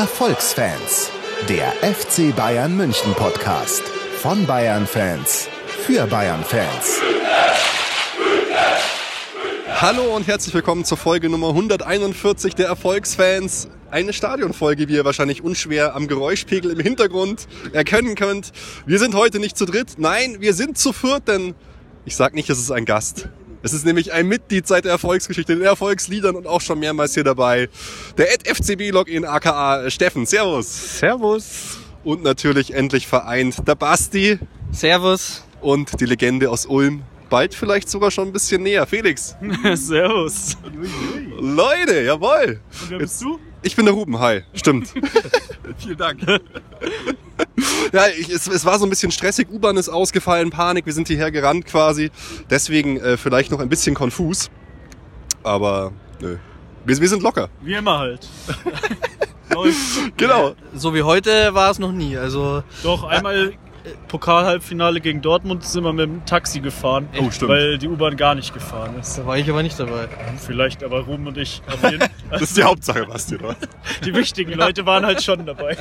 Erfolgsfans, der FC Bayern München Podcast von Bayern Fans für Bayern Fans. Hallo und herzlich willkommen zur Folge Nummer 141 der Erfolgsfans. Eine Stadionfolge, wie ihr wahrscheinlich unschwer am Geräuschpegel im Hintergrund erkennen könnt. Wir sind heute nicht zu dritt, nein, wir sind zu viert, denn ich sag nicht, es ist ein Gast. Es ist nämlich ein Mitglied seit der Erfolgsgeschichte, den Erfolgsliedern und auch schon mehrmals hier dabei. Der FCB-Login aka Steffen. Servus. Servus. Und natürlich endlich vereint der Basti. Servus. Und die Legende aus Ulm. Bald vielleicht sogar schon ein bisschen näher. Felix. Servus. Leute, jawohl. Und wer bist du? Ich bin der Ruben, hi. Stimmt. Vielen Dank. Ja, ich, es, es war so ein bisschen stressig. U-Bahn ist ausgefallen, Panik. Wir sind hierher gerannt quasi. Deswegen äh, vielleicht noch ein bisschen konfus. Aber nö. Wir, wir sind locker. Wie immer halt. Läuft. Genau. So wie heute war es noch nie. Also Doch, einmal Pokal-Halbfinale gegen Dortmund sind wir mit dem Taxi gefahren. Oh, stimmt. Weil die U-Bahn gar nicht gefahren ist. da war ich aber nicht dabei. Vielleicht aber Ruben und ich. Das ist die Hauptsache, Basti. Oder? die wichtigen Leute waren halt schon dabei.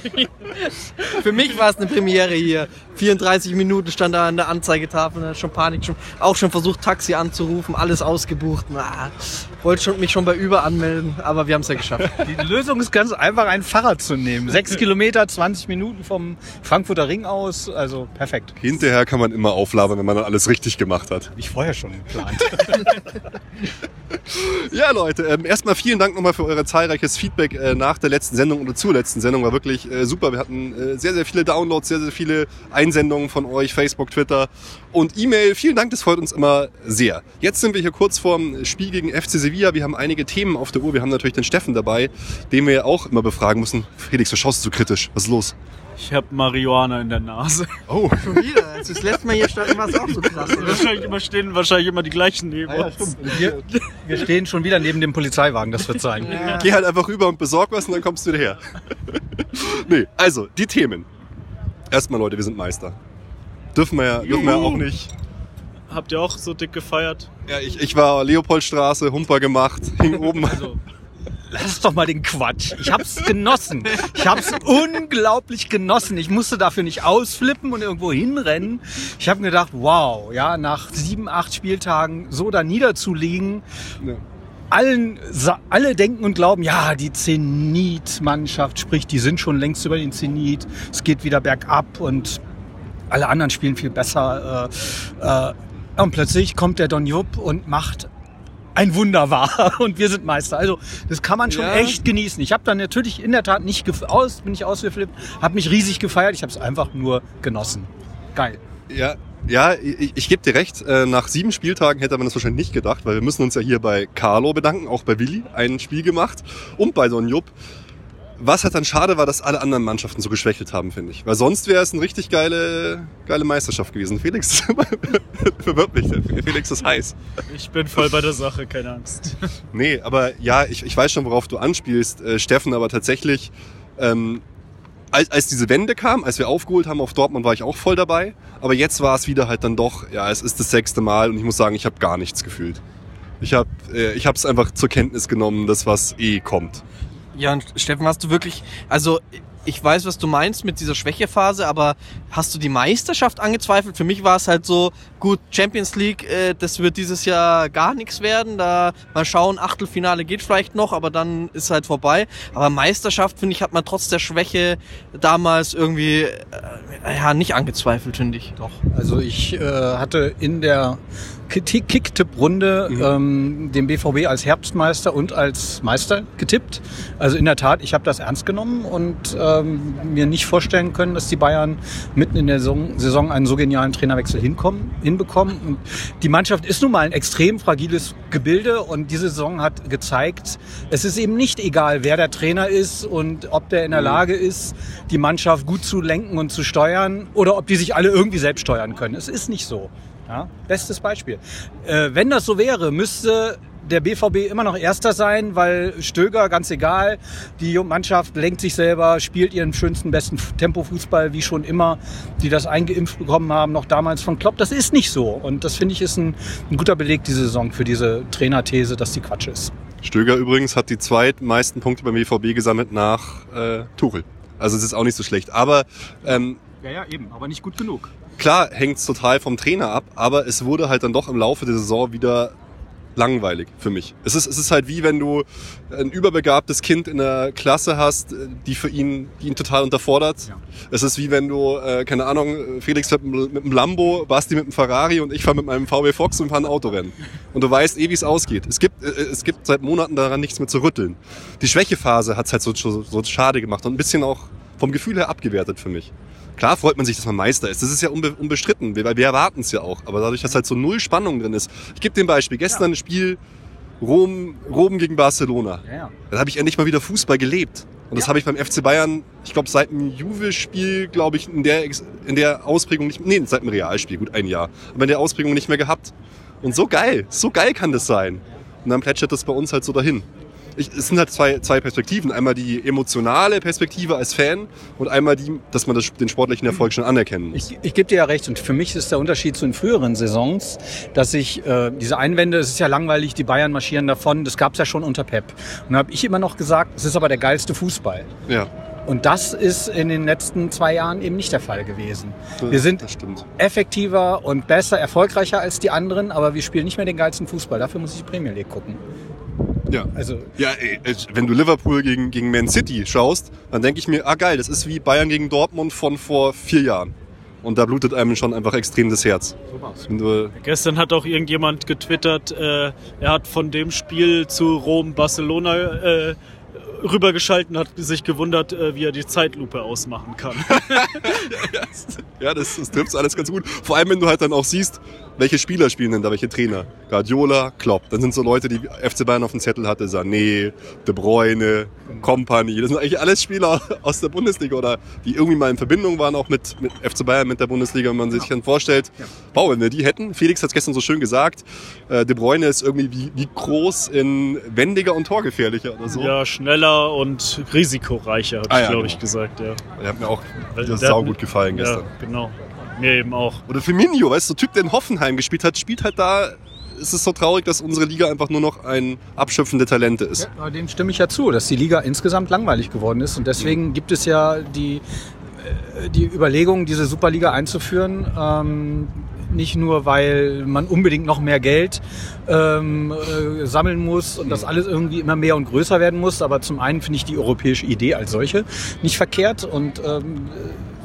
Für mich war es eine Premiere hier. 34 Minuten stand da an der Anzeigetafel, ne, schon Panik, schon, auch schon versucht Taxi anzurufen, alles ausgebucht. Na, wollte schon, mich schon bei Uber anmelden, aber wir haben es ja geschafft. Die Lösung ist ganz einfach, ein Fahrrad zu nehmen. Sechs Kilometer, 20 Minuten vom Frankfurter Ring aus. Also perfekt. Hinterher kann man immer auflabern, wenn man dann alles richtig gemacht hat. Ich vorher schon geplant. Ja, Leute, ähm, erstmal vielen Dank nochmal für euer zahlreiches Feedback äh, nach der letzten Sendung oder zur letzten Sendung. War wirklich äh, super. Wir hatten äh, sehr, sehr viele Downloads, sehr, sehr viele Einsendungen von euch, Facebook, Twitter und E-Mail. Vielen Dank, das freut uns immer sehr. Jetzt sind wir hier kurz vorm Spiel gegen FC Sevilla. Wir haben einige Themen auf der Uhr. Wir haben natürlich den Steffen dabei, den wir ja auch immer befragen müssen. Felix, du schaust so kritisch. Was ist los? Ich habe Marihuana in der Nase. Oh, Schon wieder. Als das letzte Mal hier standen, war es auch so krass. Oder? Wahrscheinlich immer stehen wahrscheinlich immer die gleichen neben uns. Wir, wir stehen schon wieder neben dem Polizeiwagen, das wird sein. geh halt einfach rüber und besorg was und dann kommst du wieder her. nee, also, die Themen. Erstmal, Leute, wir sind Meister. Dürfen wir ja, dürfen wir ja auch nicht. Habt ihr auch so dick gefeiert? Ja, ich, ich war Leopoldstraße, Humper gemacht, hing oben. Also, Lass doch mal den Quatsch. Ich hab's genossen. Ich hab's unglaublich genossen. Ich musste dafür nicht ausflippen und irgendwo hinrennen. Ich habe gedacht, wow, ja, nach sieben, acht Spieltagen so da niederzuliegen, Ja. allen, alle denken und glauben, ja, die Zenit-Mannschaft, sprich, die sind schon längst über den Zenit. Es geht wieder bergab und alle anderen spielen viel besser. Äh, äh, und plötzlich kommt der Don Jupp und macht ein Wunder wahr und wir sind Meister. Also das kann man schon Ja. echt genießen. Ich habe dann natürlich in der Tat nicht aus, bin ich ausgeflippt, habe mich riesig gefeiert. Ich habe es einfach nur genossen. Geil. Ja, ja ich, ich gebe dir recht. Äh, Nach sieben Spieltagen hätte man das wahrscheinlich nicht gedacht, weil wir müssen uns ja hier bei Carlo bedanken, auch bei Willi, ein Spiel gemacht und bei Don Jupp. Was halt dann schade war, dass alle anderen Mannschaften so geschwächelt haben, finde ich. Weil sonst wäre es eine richtig geile, geile Meisterschaft gewesen. Felix verwirrt mich. Felix ist heiß. ich bin voll bei der Sache, keine Angst. Nee, aber ja, ich, ich weiß schon, worauf du anspielst, äh, Steffen, aber tatsächlich, ähm, als, als diese Wende kam, als wir aufgeholt haben auf Dortmund, war ich auch voll dabei. Aber jetzt war es wieder halt dann doch, ja, es ist das sechste Mal und ich muss sagen, ich habe gar nichts gefühlt. Ich habe äh, ich es einfach zur Kenntnis genommen, das was eh kommt. Ja, und Steffen, hast du wirklich, also ich weiß, was du meinst mit dieser Schwächephase, aber hast du die Meisterschaft angezweifelt? Für mich war es halt so, gut, Champions League, äh, das wird dieses Jahr gar nichts werden. Da mal schauen, Achtelfinale geht vielleicht noch, aber dann ist halt vorbei. Aber Meisterschaft, finde ich, hat man trotz der Schwäche damals irgendwie äh, ja nicht angezweifelt, finde ich. Doch. Also ich äh, hatte in der Kick- Kick-Tipp-Runde ähm, den BVB als Herbstmeister und als Meister getippt. Also in der Tat, ich habe das ernst genommen und ähm, mir nicht vorstellen können, dass die Bayern mitten in der Saison, Saison einen so genialen Trainerwechsel hinkommen, hinbekommen. Und die Mannschaft ist nun mal ein extrem fragiles Gebilde und diese Saison hat gezeigt, es ist eben nicht egal, wer der Trainer ist und ob der in der Lage ist, die Mannschaft gut zu lenken und zu steuern oder ob die sich alle irgendwie selbst steuern können. Es ist nicht so. Ja? Bestes Beispiel. Äh, wenn das so wäre, müsste der BVB immer noch Erster sein, weil Stöger, ganz egal, die Mannschaft lenkt sich selber, spielt ihren schönsten, besten Tempofußball, wie schon immer, die das eingeimpft bekommen haben, noch damals von Klopp. Das ist nicht so. Und das finde ich ist ein, ein guter Beleg diese Saison für diese Trainerthese, dass die Quatsch ist. Stöger übrigens hat die zweitmeisten Punkte beim BVB gesammelt nach äh, Tuchel. Also es ist auch nicht so schlecht. Aber ähm, Ja, ja, eben, aber nicht gut genug. Klar hängt es total vom Trainer ab, aber es wurde halt dann doch im Laufe der Saison wieder langweilig für mich. Es ist, es ist halt wie wenn du ein überbegabtes Kind in der Klasse hast, die für ihn, die ihn total unterfordert. Ja. Es ist wie wenn du, äh, keine Ahnung, Felix fährt mit, mit einem Lambo, Basti mit einem Ferrari und ich fahre mit meinem VW Fox und fahren ein Autorennen. Und du weißt eh, wie es ausgeht. Es gibt, äh, es gibt seit Monaten daran nichts mehr zu rütteln. Die Schwächephase hat es halt so, so, so schade gemacht und ein bisschen auch vom Gefühl her abgewertet für mich. Klar freut man sich, dass man Meister ist. Das ist ja unbe unbestritten, weil wir erwarten es ja auch. Aber dadurch, dass halt so null Spannung drin ist. Ich gebe dir ein Beispiel. Gestern ein Spiel Rom, Rom gegen Barcelona. Ja, ja. Da habe ich endlich mal wieder Fußball gelebt. Und das habe ich beim FC Bayern, ich glaube seit dem Juve-Spiel, glaube ich, in der, in der Ausprägung nicht, nee, seit dem Realspiel, gut ein Jahr, aber in der Ausprägung nicht mehr gehabt. Und so geil, so geil kann das sein. Und dann plätschert das bei uns halt so dahin. Ich, es sind halt zwei, zwei Perspektiven. Einmal die emotionale Perspektive als Fan und einmal die, dass man das, den sportlichen Erfolg schon anerkennen muss. Ich, ich gebe dir ja recht und für mich ist der Unterschied zu den früheren Saisons, dass ich äh, diese Einwände, es ist ja langweilig, die Bayern marschieren davon, das gab es ja schon unter Pep. Und da habe ich immer noch gesagt, es ist aber der geilste Fußball. Ja, Und das ist in den letzten zwei Jahren eben nicht der Fall gewesen. Wir sind effektiver und besser, erfolgreicher als die anderen, aber wir spielen nicht mehr den geilsten Fußball. Dafür muss ich die Premier League gucken. Ja. Also Ja, ey, wenn du Liverpool gegen, gegen Man City schaust, dann denke ich mir, ah geil, das ist wie Bayern gegen Dortmund von vor vier Jahren. Und da blutet einem schon einfach extrem das Herz. so Gestern hat auch irgendjemand getwittert, äh, er hat von dem Spiel zu Rom-Barcelona äh, rübergeschalten, hat sich gewundert, äh, wie er die Zeitlupe ausmachen kann. ja, das, das trifft alles ganz gut. Vor allem, wenn du halt dann auch siehst, welche Spieler spielen denn da, welche Trainer. Guardiola, Klopp. Dann sind so Leute, die FC Bayern auf dem Zettel hatte, Sané, De Bruyne, Company. Das sind eigentlich alles Spieler aus der Bundesliga oder die irgendwie mal in Verbindung waren auch mit, mit FC Bayern, mit der Bundesliga. Und man sich dann vorstellt, wow, wenn wir die hätten, Felix hat es gestern so schön gesagt, äh, De Bruyne ist irgendwie wie, wie groß in wendiger und torgefährlicher oder so. Ja, schneller und risikoreicher, habe Ah ich, ja, glaube genau. ich, gesagt. Ja. Der hat mir auch Weil das saugut gefallen gestern. Ja, genau. Mir eben auch. Oder Firmino, weißt du, so Typ, der in Hoffenheim gespielt hat, spielt halt da. Es ist so traurig, dass unsere Liga einfach nur noch ein Abschöpfen der Talente ist. Ja, dem stimme ich ja zu, dass die Liga insgesamt langweilig geworden ist. Und deswegen gibt es ja die, äh, die Überlegung, diese Superliga einzuführen. Ähm, nicht nur, weil man unbedingt noch mehr Geld ähm, äh, sammeln muss und das alles irgendwie immer mehr und größer werden muss. Aber zum einen finde ich die europäische Idee als solche nicht verkehrt und ähm,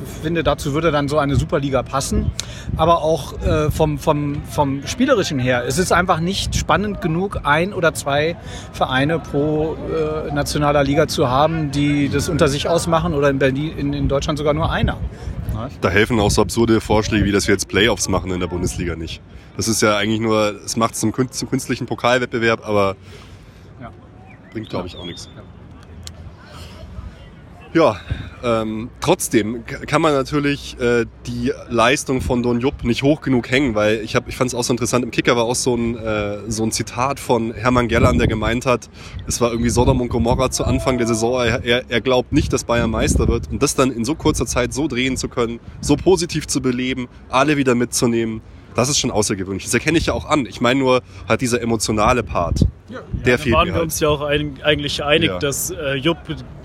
finde, dazu würde dann so eine Superliga passen. Aber auch äh, vom, vom, vom Spielerischen her, es ist einfach nicht spannend genug, ein oder zwei Vereine pro äh, nationaler Liga zu haben, die das unter sich ausmachen oder in Berlin, in, in Deutschland sogar nur einer. Da helfen auch so absurde Vorschläge, wie dass wir jetzt Playoffs machen in der Bundesliga nicht. Das ist ja eigentlich nur, es macht zum, kün- zum künstlichen Pokalwettbewerb, aber Ja. bringt, glaube ich, auch nichts. Ja, ähm, trotzdem kann man natürlich äh, die Leistung von Don Jupp nicht hoch genug hängen, weil ich, hab, ich fand es auch so interessant, im Kicker war auch so ein, äh, so ein Zitat von Hermann Gerland, der gemeint hat, es war irgendwie Sodom und Gomorra zu Anfang der Saison, er, er, glaubt nicht, dass Bayern Meister wird und das dann in so kurzer Zeit so drehen zu können, so positiv zu beleben, alle wieder mitzunehmen, das ist schon außergewöhnlich. Das erkenne ich ja auch an. Ich meine nur halt dieser emotionale Part. der Da fehlt waren mir wir halt. uns ja auch ein, eigentlich einig, Ja. dass äh, Jupp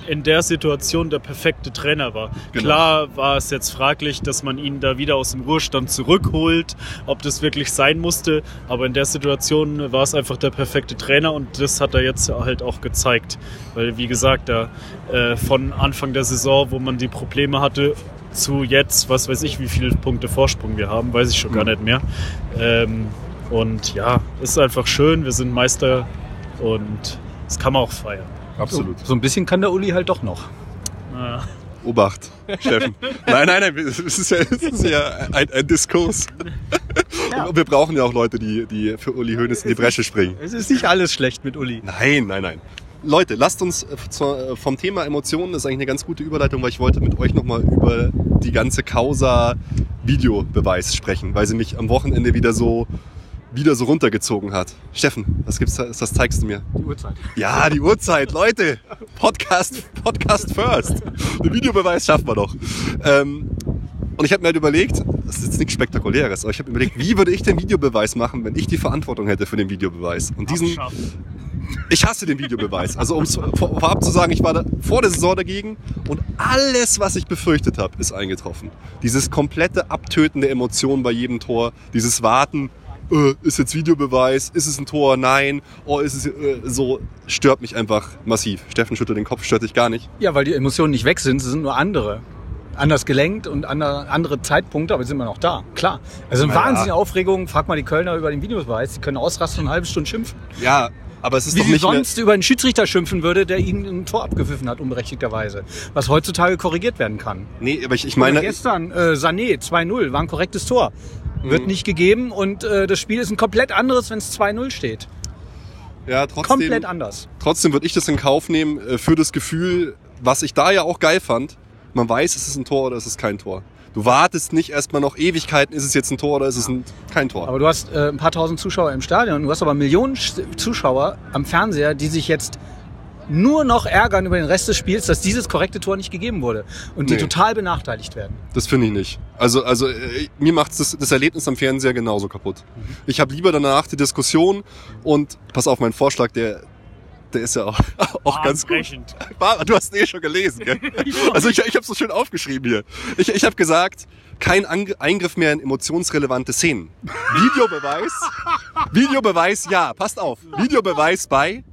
in der Situation der perfekte Trainer war. Genau. Klar war es jetzt fraglich, dass man ihn da wieder aus dem Ruhestand zurückholt, ob das wirklich sein musste, aber in der Situation war es einfach der perfekte Trainer und das hat er jetzt halt auch gezeigt. Weil, wie gesagt, da äh, von Anfang der Saison, wo man die Probleme hatte, zu jetzt, was weiß ich, wie viele Punkte Vorsprung wir haben, weiß ich schon gar Mhm. nicht mehr. Ähm, und ja, ist einfach schön, wir sind Meister und das kann man auch feiern. Absolut. So, so ein bisschen kann der Uli halt doch noch. Ja. Obacht, Steffen. nein, nein, nein, es ist ja, es ist ja ein, ein Diskurs. Und wir brauchen ja auch Leute, die, die für Uli Hoeneß in die Bresche springen. Es ist nicht alles schlecht mit Uli. Nein, nein, nein. Leute, lasst uns äh, äh, vom Thema Emotionen, das ist eigentlich eine ganz gute Überleitung, weil ich wollte mit euch nochmal über die ganze Causa Videobeweis sprechen, weil sie mich am Wochenende wieder so wieder so runtergezogen hat. Steffen, was gibt's da, das zeigst du mir? Die Uhrzeit. Ja, die Uhrzeit, Leute. Podcast, Podcast first. Den Videobeweis schaffen wir doch. Ähm, und ich habe mir halt überlegt, das ist jetzt nichts Spektakuläres, aber ich habe überlegt, wie würde ich den Videobeweis machen, wenn ich die Verantwortung hätte für den Videobeweis? Und diesen. Ich hasse den Videobeweis. Also um es vor- vorab zu sagen, ich war da vor der Saison dagegen und alles, was ich befürchtet habe, ist eingetroffen. Dieses komplette Abtöten der Emotionen bei jedem Tor, dieses Warten, äh, ist jetzt Videobeweis, ist es ein Tor, nein, oh, ist es äh, so, stört mich einfach massiv. Steffen schüttelt den Kopf, stört dich gar nicht. Ja, weil die Emotionen nicht weg sind, sie sind nur andere. Anders gelenkt und andere, andere Zeitpunkte, aber sie sind immer noch da. Klar. Also eine ja. wahnsinnige Aufregung. Frag mal die Kölner über den Videobeweis. Die können ausrasten und eine halbe Stunde schimpfen. Ja, aber es ist Wie doch nicht sonst über einen Schiedsrichter schimpfen würde, der ihnen ein Tor abgepfiffen hat, unberechtigterweise. Was heutzutage korrigiert werden kann. Nee, aber ich, ich Meine, meine, gestern äh, Sané 2-0 war ein korrektes Tor. Wird Mhm. nicht gegeben und äh, das Spiel ist ein komplett anderes, wenn es 2-0 steht. ja, trotzdem, Komplett anders. trotzdem würde ich das in Kauf nehmen äh, für das Gefühl, was ich da ja auch geil fand. Man weiß, ist es ein Tor oder ist es kein Tor. Du wartest nicht erstmal noch Ewigkeiten, ist es jetzt ein Tor oder ist es ein, kein Tor. Aber du hast äh, ein paar tausend Zuschauer im Stadion, du hast aber Millionen Sch- Zuschauer am Fernseher, die sich jetzt nur noch ärgern über den Rest des Spiels, dass dieses korrekte Tor nicht gegeben wurde und die Nee. total benachteiligt werden. Das finde ich nicht. Also, also äh, mir macht das, das Erlebnis am Fernseher genauso kaputt. Ich habe lieber danach die Diskussion und pass auf, mein Vorschlag, der, der ist ja auch, auch ganz gut. Du hast ihn eh schon gelesen, gell? Also ich, ich habe so schön aufgeschrieben hier. Ich, ich habe gesagt, kein Ange Eingriff mehr in emotionsrelevante Szenen. Videobeweis, Videobeweis, ja, passt auf. Videobeweis bei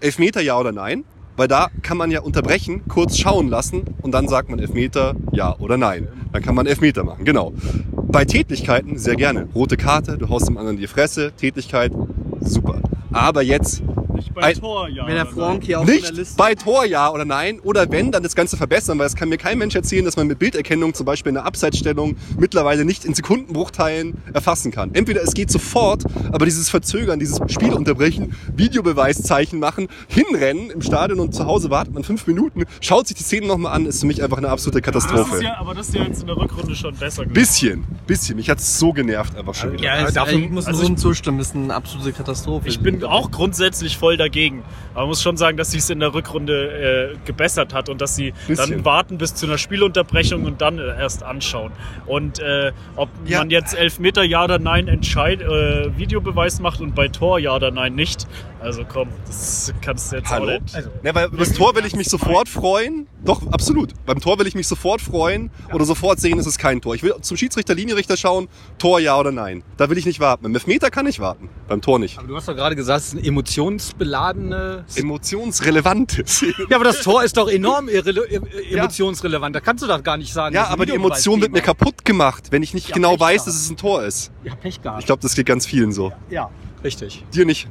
Elfmeter, ja oder nein. Weil da kann man ja unterbrechen, kurz schauen lassen und dann sagt man Elfmeter, ja oder nein. Dann kann man Elfmeter machen, genau. Bei Tätlichkeiten sehr gerne. Rote Karte, du haust dem anderen die Fresse, Tätlichkeit, super. Aber jetzt Nicht bei Ein- Tor, ja. Wenn der oder Frank nein. hier auf der nicht Liste bei Tor ja oder nein oder wenn, dann das Ganze verbessern, weil es kann mir kein Mensch erzählen, dass man mit Bilderkennung zum Beispiel eine Abseitsstellung mittlerweile nicht in Sekundenbruchteilen erfassen kann. Entweder es geht sofort, aber dieses Verzögern, dieses Spiel unterbrechen, Videobeweiszeichen machen, hinrennen im Stadion und zu Hause wartet man fünf Minuten, schaut sich die Szene nochmal an, ist für mich einfach eine absolute Das ist Katastrophe. ja, aber das ist ja jetzt in der Rückrunde schon besser geworden. Bisschen, bisschen. Mich hat's so genervt einfach schon wieder. Ja, es, dafür- ich muss also also zustimmen, ist eine absolute Katastrophe. Ich bin auch grundsätzlich voll dagegen. Aber man muss schon sagen, dass sie es in der Rückrunde äh, gebessert hat und dass sie Bisschen. dann warten bis zu einer Spielunterbrechung und dann äh, erst anschauen. Und äh, ob Ja. man jetzt Elfmeter ja oder nein entscheid, äh, Videobeweis macht und bei Tor ja oder nein nicht. Also komm, das kannst du jetzt Hallo? auch nicht. Also, Ja, weil über das Tor will ich mich sofort freuen. Doch, absolut. Beim Tor will ich mich sofort freuen oder sofort sehen, es ist kein Tor. Ich will zum Schiedsrichter, Linienrichter schauen, Tor ja oder nein. Da will ich nicht warten. Beim Elfmeter kann ich warten, beim Tor nicht. aber du hast doch gerade gesagt, es ist eine emotionsbeladene. Emotionsrelevante Szene. Ja, aber das Tor ist doch enorm emotionsrelevant. Da kannst du doch gar nicht sagen. Ja, ein aber die Emotion wird mir kaputt gemacht, wenn ich nicht Ja, genau Pech weiß, gehabt. dass es ein Tor ist. Ja, Pech gehabt. Ich glaube, das geht ganz vielen so. ja, richtig. Dir nicht.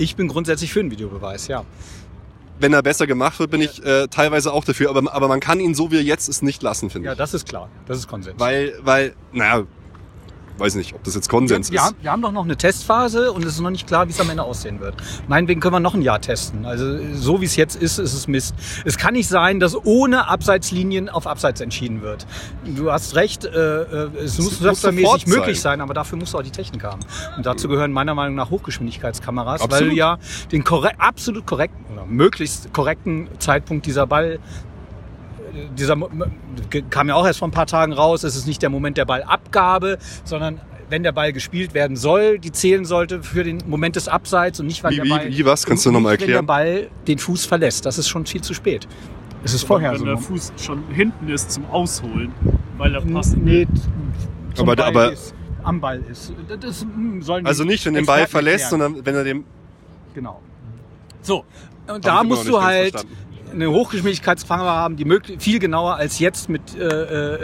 Ich bin grundsätzlich für einen Videobeweis, ja. Wenn er besser gemacht wird, bin ich äh, teilweise auch dafür. Aber, aber man kann ihn so wie er jetzt ist nicht lassen, finde Ja, ich. das ist klar. Das ist Konsens. Weil, weil, naja, weiß nicht, ob das jetzt Konsens wir, ist. haben, wir haben doch noch eine Testphase und es ist noch nicht klar, wie es am Ende aussehen wird. Meinetwegen können wir noch ein Jahr testen. Also so wie es jetzt ist, ist es Mist. Es kann nicht sein, dass ohne Abseitslinien auf Abseits entschieden wird. Du hast recht, äh, äh, es muss muss softwaremäßig möglich sein. sein, aber dafür muss auch die Technik haben. Und dazu gehören meiner Meinung nach Hochgeschwindigkeitskameras, weil Absolut. du ja den korre absolut korrekten oder möglichst korrekten Zeitpunkt dieser Ball dieser kam ja auch erst vor ein paar Tagen raus, es ist nicht der Moment der Ballabgabe, sondern wenn der Ball gespielt werden soll, die zählen sollte für den Moment des Abseits und nicht, weil Wie- der wie- Ball wie was? Kannst du noch mal nicht, erklären? Wenn der Ball den Fuß verlässt, das ist schon viel zu spät. Es ist vorher Wenn so. der Fuß schon hinten ist zum Ausholen, weil er passt. Nee, zum Aber- Ball aber- ist, am Ball ist. Das hm, sollen Also nicht, wenn den Ball verlässt, erklären. sondern wenn er dem. Genau. So, und da musst du halt verstanden. Eine Hochgeschwindigkeitskamera haben, die viel genauer als jetzt mit äh,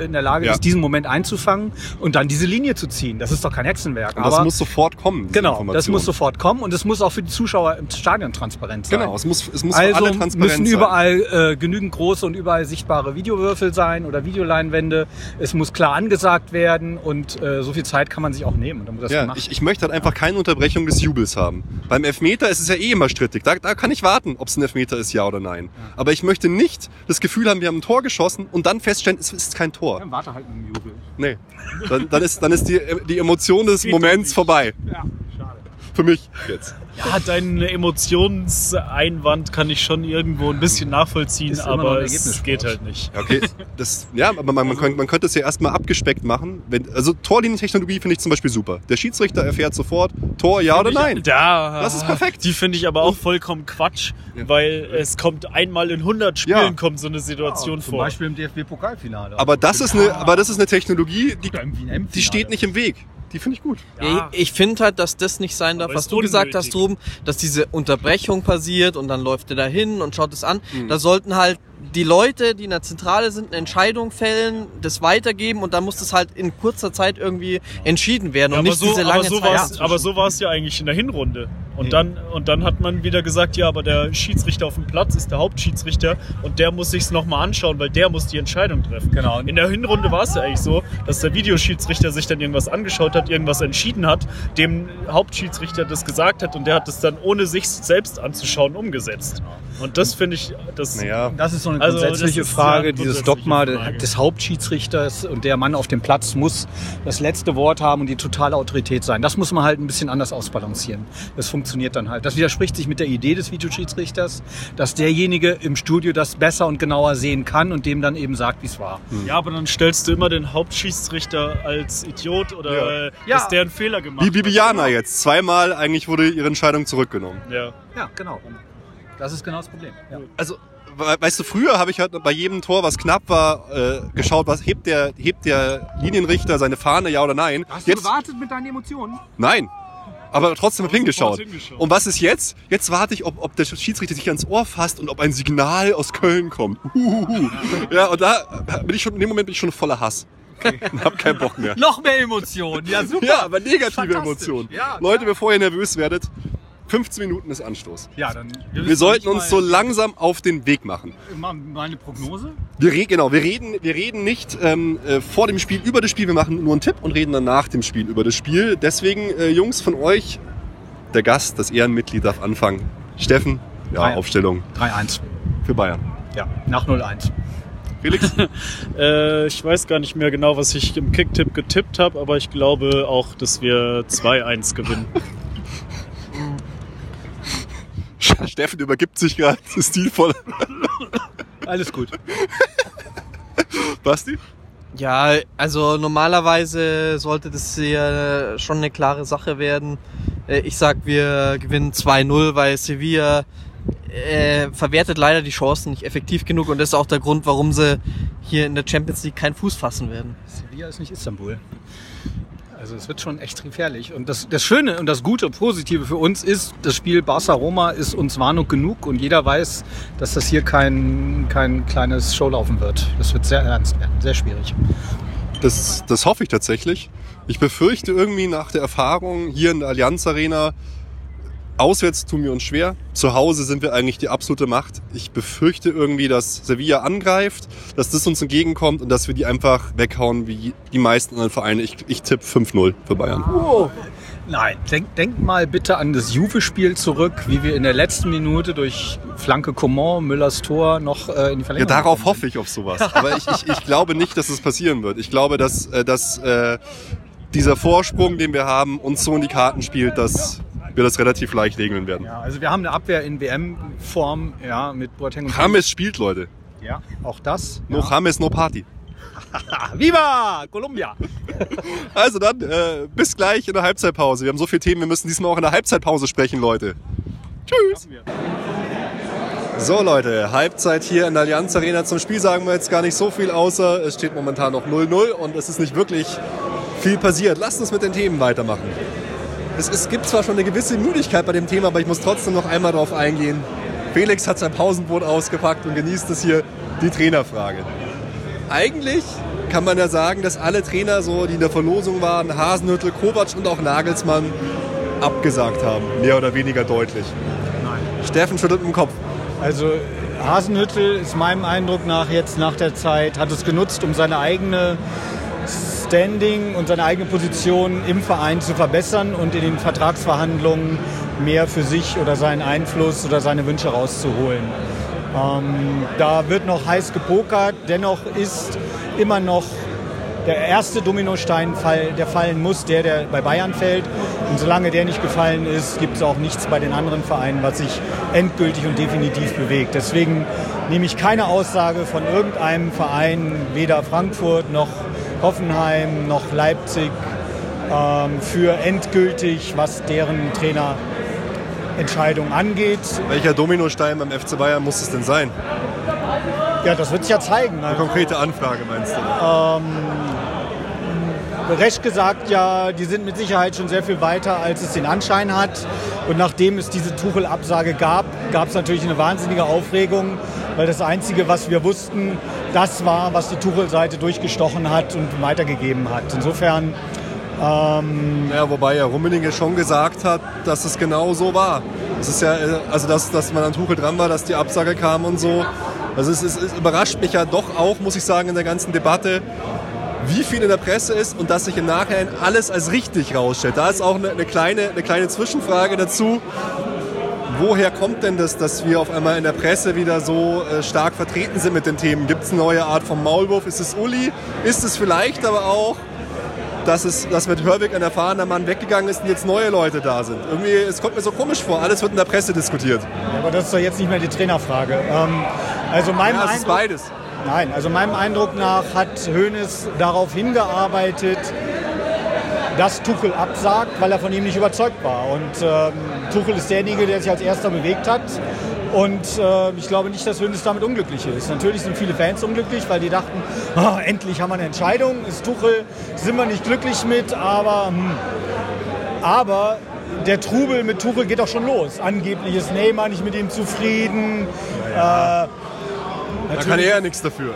äh, in der Lage Ja. ist, diesen Moment einzufangen und dann diese Linie zu ziehen. Das ist doch kein Hexenwerk. Und aber das muss sofort kommen. genau, das muss sofort kommen und es muss auch für die Zuschauer im Stadion transparent sein. Genau, es muss, es muss für Also alle transparent müssen sein. überall äh, genügend große und überall sichtbare Videowürfel sein oder Videoleinwände. Es muss klar angesagt werden und äh, so viel Zeit kann man sich auch nehmen. Und dann muss das Ja, ich, ich möchte halt einfach keine Unterbrechung des Jubels haben. Beim Elfmeter ist es ja eh immer strittig. Da, da kann ich warten, ob es ein Elfmeter ist, ja oder nein. Aber ich möchte nicht das Gefühl haben, wir haben ein Tor geschossen und dann feststellen, es ist kein Tor. Dann warte halt mit dem Jubel. Nee. Dann, dann ist, dann ist die, die Emotion des Geht Moments vorbei. Ja. Für mich jetzt. Ja, deinen Emotionseinwand kann ich schon irgendwo ein bisschen nachvollziehen, aber es geht halt nicht. Ja, Okay, das, ja, aber man, man, könnte, man könnte es ja erstmal abgespeckt machen. Wenn, also Torlinientechnologie finde ich zum Beispiel super. Der Schiedsrichter erfährt sofort, Tor ja oder nein. Da, Das ist perfekt. Die finde ich aber auch vollkommen Quatsch, Ja. weil es kommt einmal in 100 Spielen Ja. kommt so eine Situation Zum vor. Beispiel im DFB-Pokalfinale. Aber das ist eine, aber das ist eine Technologie, die, die steht nicht im Weg. Die finde ich gut. Ja. Ich, ich finde halt, dass das nicht sein darf, Aber was du gesagt hast, unnötig. Ruben, dass diese Unterbrechung passiert und dann läuft er da hin und schaut es an. Mhm. Da sollten halt die Leute, die in der Zentrale sind, eine Entscheidung fällen, das weitergeben und dann muss das halt in kurzer Zeit irgendwie entschieden werden Ja, und aber, nicht so, diese aber, lange so Zeit. aber so war es ja eigentlich in der Hinrunde. Und, dann, und dann hat man wieder gesagt, ja, aber der Schiedsrichter auf dem Platz ist der Hauptschiedsrichter und der muss sich's nochmal anschauen, weil der muss die Entscheidung treffen. Genau. In der Hinrunde war es ja eigentlich so, dass der Videoschiedsrichter sich dann irgendwas angeschaut hat, irgendwas entschieden hat, dem Hauptschiedsrichter das gesagt hat und der hat das dann ohne sich selbst anzuschauen umgesetzt. Und das finde ich, das Naja, Das ist so eine Also, grundsätzliche ist Frage, eine dieses grundsätzliche Dogma Frage. des Hauptschiedsrichters und der Mann auf dem Platz muss das letzte Wort haben und die totale Autorität sein. Das muss man halt ein bisschen anders ausbalancieren. Das funktioniert dann halt. Das widerspricht sich mit der Idee des Videoschiedsrichters, dass derjenige im Studio das besser und genauer sehen kann und dem dann eben sagt, wie es war. Ja, aber dann stellst du immer den Hauptschiedsrichter als Idiot oder Ja. äh, Ja. dass der einen Fehler gemacht wie hat. Bibiana jetzt. Zweimal eigentlich wurde ihre Entscheidung zurückgenommen. Ja. Ja, genau. Das ist genau das Problem. Ja. Also, we- weißt du, früher habe ich halt bei jedem Tor, was knapp war, äh, geschaut, was hebt der, hebt der Linienrichter seine Fahne, ja oder nein. jetzt, gewartet mit deinen Emotionen? nein. Aber trotzdem hab ich hingeschaut. hingeschaut. Und was ist jetzt? Jetzt warte ich, ob, ob der Schiedsrichter sich ans Ohr fasst und ob ein Signal aus Köln kommt. Uhuhu. Ja, und da bin ich schon, in dem Moment bin ich schon voller Hass. Und hab keinen Bock mehr. Noch mehr Emotionen. Ja, super. Ja, aber negative. Emotionen. Ja, Leute, bevor ihr nervös werdet, 15 Minuten ist Anstoß. Ja, dann. Wir sollten uns so langsam auf den Weg machen. Meine Prognose? Wir re genau, wir reden, wir reden nicht ähm, äh, vor dem Spiel über das Spiel, wir machen nur einen Tipp und reden dann nach dem Spiel über das Spiel. Deswegen, äh, Jungs, von euch, der Gast, das Ehrenmitglied darf anfangen. Steffen, ja, Bayern. Aufstellung 3-1. für Bayern. Ja, nach 0-1. Felix? Äh, ich weiß gar nicht mehr genau, was ich im Kicktipp getippt habe, aber ich glaube auch, dass wir 2-1 gewinnen. Steffen übergibt sich gerade stilvoll. Alles gut. Basti? Ja, also normalerweise sollte das hier schon eine klare Sache werden. Äh, Ich sag, wir gewinnen 2-0, weil Sevilla äh, verwertet leider die Chancen nicht effektiv genug und das ist auch der Grund, warum sie hier in der Champions League keinen Fuß fassen werden. Sevilla ist nicht Istanbul. Also es wird schon echt gefährlich. Und das, das Schöne und das Gute, Positive für uns ist, das Spiel Barca-Roma ist uns Warnung genug und jeder weiß, dass das hier kein, kein kleines Showlaufen wird. Das wird sehr ernst werden, sehr schwierig. Das, das hoffe ich tatsächlich. Ich befürchte irgendwie nach der Erfahrung hier in der Allianz Arena, auswärts tun wir uns schwer. Zu Hause sind wir eigentlich die absolute Macht. Ich befürchte irgendwie, dass Sevilla angreift, dass das uns entgegenkommt und dass wir die einfach weghauen wie die meisten anderen Vereine. Ich, ich tippe 5-0 für Bayern. Nein, denk, denk mal bitte an das Juve-Spiel zurück, wie wir in der letzten Minute durch Flanke Coman, Müllers Tor noch äh, in die Ja, Verlängerung darauf gekommen hoffe ich auf sowas. Aber ich, ich, ich glaube nicht, dass es passieren wird. Ich glaube, dass, äh, dass äh, dieser Vorsprung, den wir haben, uns so in die Karten spielt, dass wir das relativ leicht regeln werden. Ja, also wir haben eine Abwehr in WM-Form, ja, mit Boateng und James spielt, Leute. Ja, auch das. No James, no Party. Viva Colombia! Also dann, äh, bis gleich in der Halbzeitpause. Wir haben so viele Themen, wir müssen diesmal auch in der Halbzeitpause sprechen, Leute. Tschüss. So Leute, Halbzeit hier in der Allianz Arena. Zum Spiel sagen wir jetzt gar nicht so viel, außer es steht momentan noch 0-0 und es ist nicht wirklich viel passiert. Lasst uns mit den Themen weitermachen. Es, es gibt zwar schon eine gewisse Müdigkeit bei dem Thema, aber ich muss trotzdem noch einmal darauf eingehen. Felix hat sein Pausenbrot ausgepackt und genießt es hier, die Trainerfrage. Eigentlich kann man ja sagen, dass alle Trainer, so, die in der Verlosung waren, Hasenhüttel, Kovac und auch Nagelsmann, abgesagt haben. Mehr oder weniger deutlich. Steffen schüttelt mit dem Kopf. Also Hasenhüttel ist meinem Eindruck nach jetzt nach der Zeit, hat es genutzt, um seine eigene Standing und seine eigene Position im Verein zu verbessern und in den Vertragsverhandlungen mehr für sich oder seinen Einfluss oder seine Wünsche rauszuholen. Ähm, da wird noch heiß gepokert, dennoch ist immer noch der erste Dominostein, der fallen muss, der, der bei Bayern fällt. Und solange der nicht gefallen ist, gibt es auch nichts bei den anderen Vereinen, was sich endgültig und definitiv bewegt. Deswegen nehme ich keine Aussage von irgendeinem Verein, weder Frankfurt noch Hoffenheim noch Leipzig, ähm, für endgültig, was deren Trainerentscheidung angeht. Welcher Dominostein beim FC Bayern muss es denn sein? Ja, das wird sich ja zeigen. Eine konkrete Anfrage meinst du? Ähm, recht gesagt, ja, die sind mit Sicherheit schon sehr viel weiter, als es den Anschein hat. Und nachdem es diese Tuchel-Absage gab, gab es natürlich eine wahnsinnige Aufregung, weil das Einzige, was wir wussten, das war, was die Tuchel-Seite durchgestochen hat und weitergegeben hat. Insofern ähm ja, wobei ja Rummenigge schon gesagt hat, dass es genau so war. Es ist ja, äh, also dass, dass man an Tuchel dran war, dass die Absage kam und so. Also es, es, es überrascht mich ja doch auch, muss ich sagen, in der ganzen Debatte, wie viel in der Presse ist und dass sich im Nachhinein alles als richtig rausstellt. Da ist auch eine, eine, kleine, eine kleine Zwischenfrage dazu. Woher kommt denn das, dass wir auf einmal in der Presse wieder so äh, stark vertreten sind mit den Themen? Gibt es eine neue Art vom Maulwurf? Ist es Uli? Ist es vielleicht aber auch, dass, es, dass mit Hörwig ein erfahrener Mann weggegangen ist und jetzt neue Leute da sind? Irgendwie, es kommt mir so komisch vor. Alles wird in der Presse diskutiert. Ja, aber das ist doch jetzt nicht mehr die Trainerfrage. Ähm, also meinem ja, es Eindruck, ist beides. Nein, also meinem Eindruck nach hat Hoeneß darauf hingearbeitet, dass Tuchel absagt, weil er von ihm nicht überzeugt war. Und ähm, Tuchel ist derjenige, der sich als erster bewegt hat. Und äh, ich glaube nicht, dass Hoeneß damit unglücklich ist. Natürlich sind viele Fans unglücklich, weil die dachten, oh, endlich haben wir eine Entscheidung, ist Tuchel, sind wir nicht glücklich mit, aber, hm. aber der Trubel mit Tuchel geht auch schon los. Angeblich ist Neymar nicht mit ihm zufrieden. Ja. Äh, da kann er ja nichts dafür.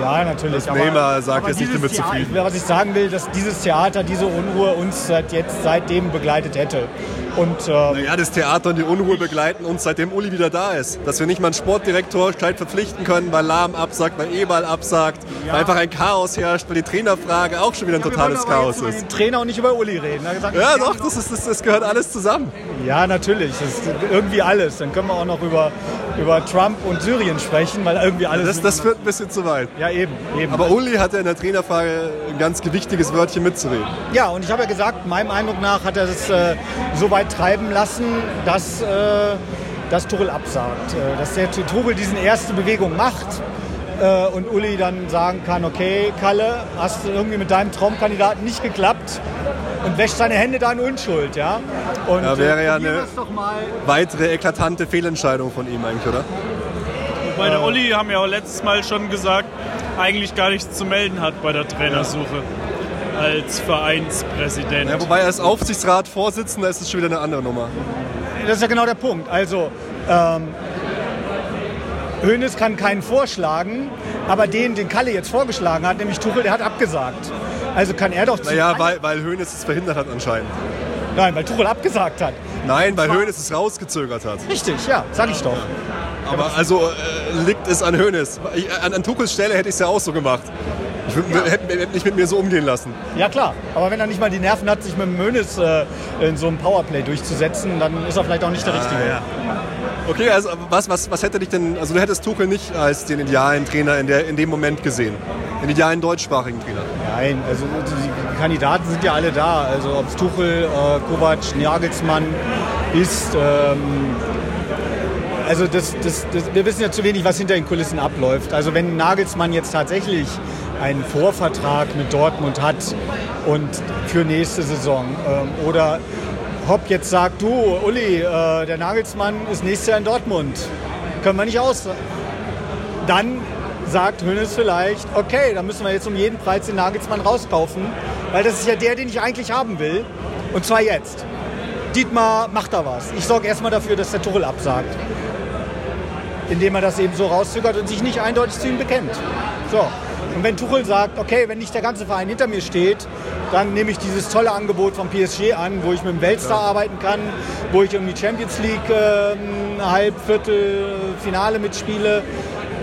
Ja, natürlich. Das Neymar sagt jetzt nicht damit zufrieden. Was ich sagen will, dass dieses Theater, diese Unruhe uns seit jetzt, seitdem begleitet hätte. Und, äh, naja, das Theater und die Unruhe begleiten uns, seitdem Uli wieder da ist. Dass wir nicht mal einen Sportdirektor gescheit verpflichten können, weil Lahm absagt, weil Ebal absagt, ja. weil einfach ein Chaos herrscht, weil die Trainerfrage auch schon wieder ein ja, totales Chaos ist. Über den Trainer und nicht über Uli reden. Gesagt, ja, doch, das, ist, das, das, gehört alles zusammen. Ja, natürlich. Das ist irgendwie alles. Dann können wir auch noch über, über Trump und Syrien sprechen, weil irgendwie alles. Das, das führt ein bisschen zu weit. Ja, eben. eben. Aber Uli hat ja in der Trainerfrage ein ganz gewichtiges Wörtchen mitzureden. Ja, und ich habe ja gesagt, meinem Eindruck nach hat er das äh, so weit treiben lassen, dass, äh, dass Tuchel absagt. Äh, dass der Tuchel diesen erste Bewegung macht äh, und Uli dann sagen kann, okay, Kalle, hast du irgendwie mit deinem Traumkandidaten nicht geklappt und wäscht seine Hände da in Unschuld, ja. Und, ja, wäre ja eine weitere eklatante Fehlentscheidung von ihm eigentlich, oder? Bei der Uli haben ja auch letztes Mal schon gesagt, eigentlich gar nichts zu melden hat bei der Trainersuche als Vereinspräsident. Ja, wobei als Aufsichtsratsvorsitzender ist es schon wieder eine andere Nummer. Das ist ja genau der Punkt. Also, ähm, Hoeneß kann keinen vorschlagen, aber den, den Kalle jetzt vorgeschlagen hat, nämlich Tuchel, der hat abgesagt. Also kann er doch... Naja, weil, weil Hoeneß es verhindert hat anscheinend. Nein, weil Tuchel abgesagt hat. Nein, weil Hoeneß es rausgezögert hat. Richtig, ja, sag ich doch. Aber also äh, liegt es an Hoeneß. An, an Tuchels Stelle hätte ich es ja auch so gemacht. Ich ja. hätte, hätte nicht mit mir so umgehen lassen. Ja klar, aber wenn er nicht mal die Nerven hat, sich mit dem Mönes äh, in so einem Powerplay durchzusetzen, dann ist er vielleicht auch nicht der Richtige. Ja. Okay, also was, was, was hätte dich denn, also du hättest Tuchel nicht als den idealen Trainer in, der, in dem Moment gesehen? Den idealen deutschsprachigen Trainer? Nein, also die Kandidaten sind ja alle da. Also ob es Tuchel, äh, Kovac, Nagelsmann ist, ähm, also das, das, das, wir wissen ja zu wenig, was hinter den Kulissen abläuft. Also wenn Nagelsmann jetzt tatsächlich einen Vorvertrag mit Dortmund hat und für nächste Saison ähm, oder Hopp jetzt sagt, du Uli, äh, der Nagelsmann ist nächstes Jahr in Dortmund, können wir nicht aus. Dann sagt Hönes vielleicht, okay, dann müssen wir jetzt um jeden Preis den Nagelsmann rauskaufen, weil das ist ja der, den ich eigentlich haben will. Und zwar jetzt. Dietmar macht da was. Ich sorge erstmal dafür, dass der Tuchel absagt indem er das eben so rauszögert und sich nicht eindeutig zu ihm bekennt. So. Und wenn Tuchel sagt, okay, wenn nicht der ganze Verein hinter mir steht, dann nehme ich dieses tolle Angebot vom PSG an, wo ich mit dem Weltstar ja. arbeiten kann, wo ich um die Champions League äh, halb, Viertel, Finale mitspiele.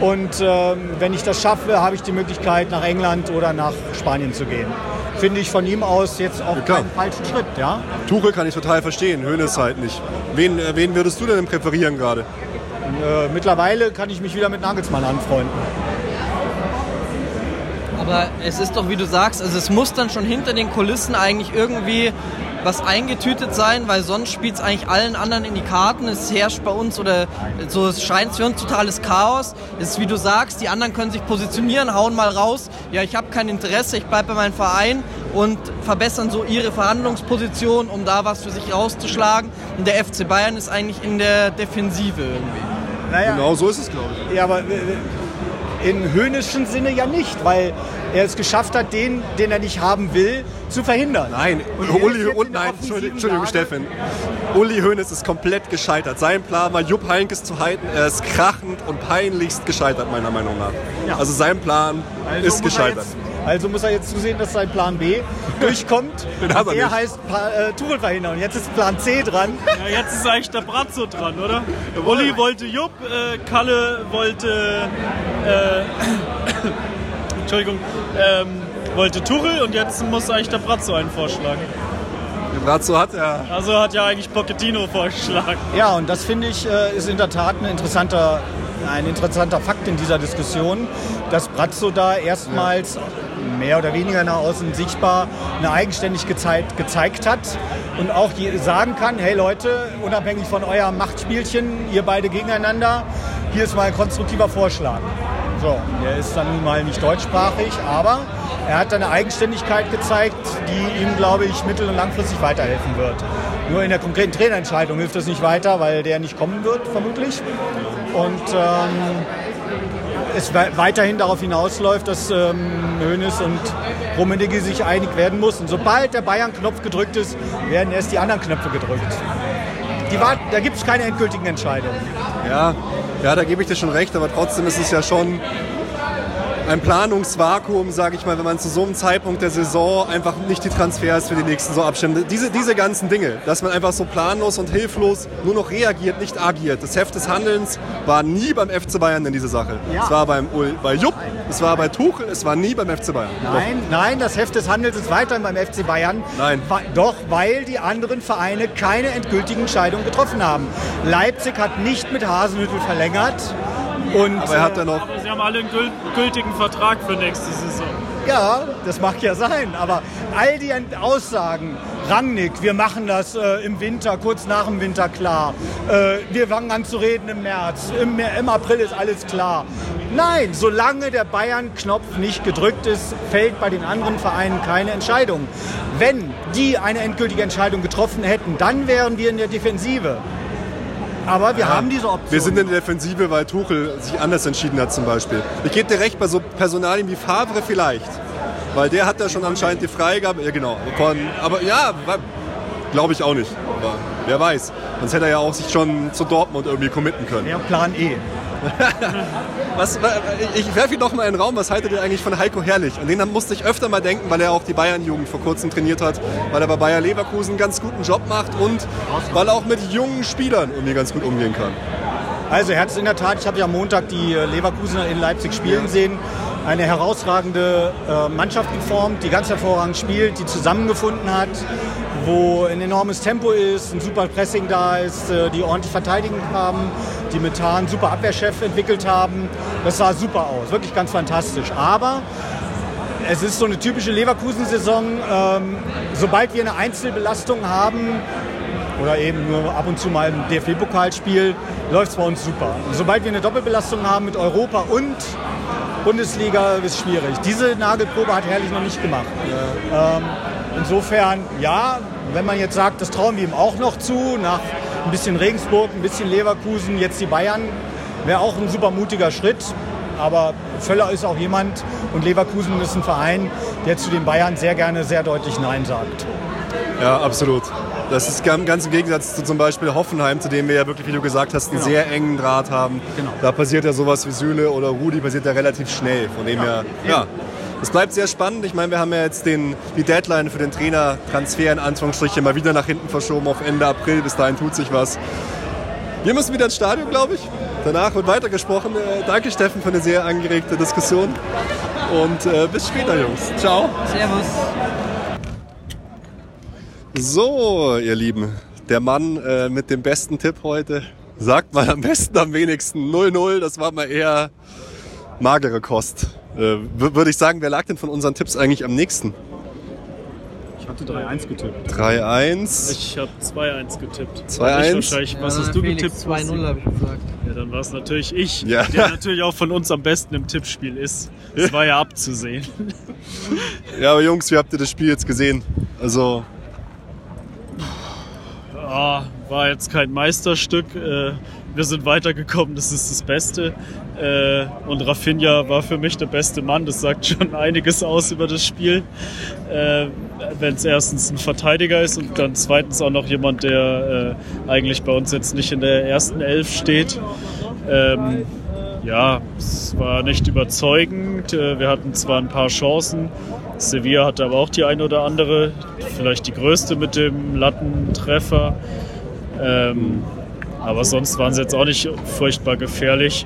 Und ähm, wenn ich das schaffe, habe ich die Möglichkeit, nach England oder nach Spanien zu gehen. Finde ich von ihm aus jetzt auch ja, keinen falschen Schritt. Ja? Tuchel kann ich total verstehen, Hönes halt nicht. Wen, äh, wen würdest du denn präferieren gerade? Äh, mittlerweile kann ich mich wieder mit Nagelsmann anfreunden. Aber es ist doch, wie du sagst, also es muss dann schon hinter den Kulissen eigentlich irgendwie was eingetütet sein, weil sonst spielt es eigentlich allen anderen in die Karten. Es herrscht bei uns oder so es scheint für uns totales Chaos. Es ist wie du sagst, die anderen können sich positionieren, hauen mal raus. Ja, ich habe kein Interesse, ich bleibe bei meinem Verein und verbessern so ihre Verhandlungsposition, um da was für sich rauszuschlagen. Und der FC Bayern ist eigentlich in der Defensive irgendwie. Naja, Genau so ist es, glaube ich. Ja, aber äh, im höhnischen Sinne ja nicht, weil er es geschafft hat, den, den er nicht haben will, zu verhindern. Nein, Und Uli, und in nein, Entschuldigung, Entschuldigung. Steffen. Uli Hoeneß ist komplett gescheitert. Sein Plan war, Jupp Heynckes zu halten. Er ist krachend und peinlichst gescheitert, meiner Meinung nach. Ja. Also sein Plan Also ist er gescheitert. Also muss er jetzt zusehen, dass sein Plan B durchkommt. Den hat er der nicht. heißt pa äh, Tuchel verhindern. Und jetzt ist Plan C dran. Ja, jetzt ist eigentlich der Brazzo dran, oder? Uli wollte Jupp, äh, Kalle wollte. Äh, Entschuldigung. Ähm, wollte Tuchel und jetzt muss eigentlich der Brazzo einen vorschlagen. Brazzo hat er. Also hat ja eigentlich Pochettino vorgeschlagen. Ja, und das finde ich äh, ist in der Tat ein interessanter, ein interessanter Fakt in dieser Diskussion, dass Brazzo da erstmals mehr oder weniger nach außen sichtbar eine Eigenständigkeit gezeigt, hat und auch sagen kann, hey Leute, unabhängig von eurem Machtspielchen, ihr beide gegeneinander, hier ist mal ein konstruktiver Vorschlag. So, der ist dann nun mal nicht deutschsprachig, aber er hat eine Eigenständigkeit gezeigt, die ihm, glaube ich, mittel- und langfristig weiterhelfen wird. Nur in der konkreten Trainerentscheidung hilft das nicht weiter, weil der nicht kommen wird, vermutlich. Und ähm, es we- weiterhin darauf hinausläuft, dass ähm, Hoeneß und Rummenigge sich einig werden müssen. Sobald der Bayern-Knopf gedrückt ist, werden erst die anderen Knöpfe gedrückt. War, da gibt es keine endgültigen Entscheidungen. Ja, ja, da gebe ich dir schon recht, aber trotzdem ist es ja schon ein Planungsvakuum, sage ich mal, wenn man zu so einem Zeitpunkt der Saison einfach nicht die Transfers für die nächsten so abstimmt. Diese, diese ganzen Dinge, dass man einfach so planlos und hilflos nur noch reagiert, nicht agiert. Das Heft des Handelns war nie beim FC Bayern in dieser Sache. Ja. Es war beim Ul, bei Jupp, es war bei Tuchel, es war nie beim FC Bayern. Nein, nein, das Heft des Handels ist weiterhin beim FC Bayern. Nein. Doch, weil die anderen Vereine keine endgültigen Entscheidungen getroffen haben. Leipzig hat nicht mit Hasenhüttl verlängert. Und, Aber er hat dann noch Aber sie haben alle einen gül- gültigen Vertrag für nächste Saison. Ja, das mag ja sein, aber all die Aussagen, Rangnick, wir machen das äh, im Winter, kurz nach dem Winter klar, äh, wir fangen an zu reden im März, im, im April ist alles klar. Nein, solange der Bayern-Knopf nicht gedrückt ist, fällt bei den anderen Vereinen keine Entscheidung. Wenn die eine endgültige Entscheidung getroffen hätten, dann wären wir in der Defensive. Aber wir haben diese Option. Wir sind in der Defensive, weil Tuchel sich anders entschieden hat zum Beispiel. Ich gebe dir recht, bei so Personalien wie Favre vielleicht. Weil der hat da schon anscheinend die Freigabe. Ja, genau. Von, aber ja, glaube ich auch nicht. Aber wer weiß. Sonst hätte er ja auch sich schon zu Dortmund irgendwie committen können. ja, Plan E. Was, ich werfe ihn doch mal in den Raum. Was haltet ihr eigentlich von Heiko Herrlich? An den musste ich öfter mal denken, weil er auch die Bayern-Jugend vor kurzem trainiert hat. Weil er bei Bayer Leverkusen einen ganz guten Job macht und weil er auch mit jungen Spielern irgendwie ganz gut umgehen kann. Also er hat es in der Tat, ich habe ja am Montag die äh, Leverkusener in Leipzig spielen sehen, eine herausragende äh, Mannschaft geformt, die ganz hervorragend spielt, die zusammengefunden hat, wo ein enormes Tempo ist, ein super Pressing da ist, äh, die ordentlich verteidigen haben, die mit Hahn super Abwehrchef entwickelt haben. Das sah super aus, wirklich ganz fantastisch. Aber es ist so eine typische Leverkusen-Saison. Ähm, sobald wir eine Einzelbelastung haben, oder eben nur ab und zu mal im DFB-Pokalspiel, läuft es bei uns super. Sobald wir eine Doppelbelastung haben mit Europa und Bundesliga, ist es schwierig. Diese Nagelprobe hat Herrlich noch nicht gemacht. Ähm, insofern, ja, wenn man jetzt sagt, das trauen wir ihm auch noch zu, nach ein bisschen Regensburg, ein bisschen Leverkusen, jetzt die Bayern, wäre auch ein super mutiger Schritt. Aber Völler ist auch jemand und Leverkusen ist ein Verein, der zu den Bayern sehr gerne sehr deutlich Nein sagt. Ja, absolut. Das ist ganz im Gegensatz zu zum Beispiel Hoffenheim, zu dem wir ja wirklich, wie du gesagt hast, einen sehr engen Draht haben. Genau. Da passiert ja sowas wie Süle oder Rudi passiert ja relativ schnell. Von dem her, ja. Es bleibt sehr spannend. Ich meine, wir haben ja jetzt den, die Deadline für den Trainertransfer in Anführungsstrichen mal wieder nach hinten verschoben auf Ende April. Bis dahin tut sich was. Wir müssen wieder ins Stadion, glaube ich. Danach wird weitergesprochen. Äh, danke, Steffen, für eine sehr angeregte Diskussion. Und äh, bis später, Jungs. Ciao. Servus. So, ihr Lieben, der Mann äh, mit dem besten Tipp heute sagt mal am besten am wenigsten 0-0. Das war mal eher magere Kost. Äh, Würde ich sagen, wer lag denn von unseren Tipps eigentlich am nächsten? Ich hatte 3-1 getippt. 3-1. Ich habe 2-1 getippt. 2-1? Ich wahrscheinlich. Was hast du Felix, getippt? 2-0 habe ich gesagt. Ja, dann war es natürlich ich, Ja. der natürlich auch von uns am besten im Tippspiel ist. Das war ja abzusehen. Ja, aber Jungs, wie habt ihr das Spiel jetzt gesehen? Also, Ah, war jetzt kein Meisterstück. Äh, wir sind weitergekommen, das ist das Beste. Äh, und Rafinha war für mich der beste Mann. Das sagt schon einiges aus über das Spiel. Äh, Wenn es erstens ein Verteidiger ist und dann zweitens auch noch jemand, der äh, eigentlich bei uns jetzt nicht in der ersten Elf steht. Ähm, ja, es war nicht überzeugend. Äh, Wir hatten zwar ein paar Chancen. Sevilla hatte aber auch die eine oder andere, vielleicht die größte mit dem Lattentreffer. Ähm, aber sonst waren sie jetzt auch nicht furchtbar gefährlich.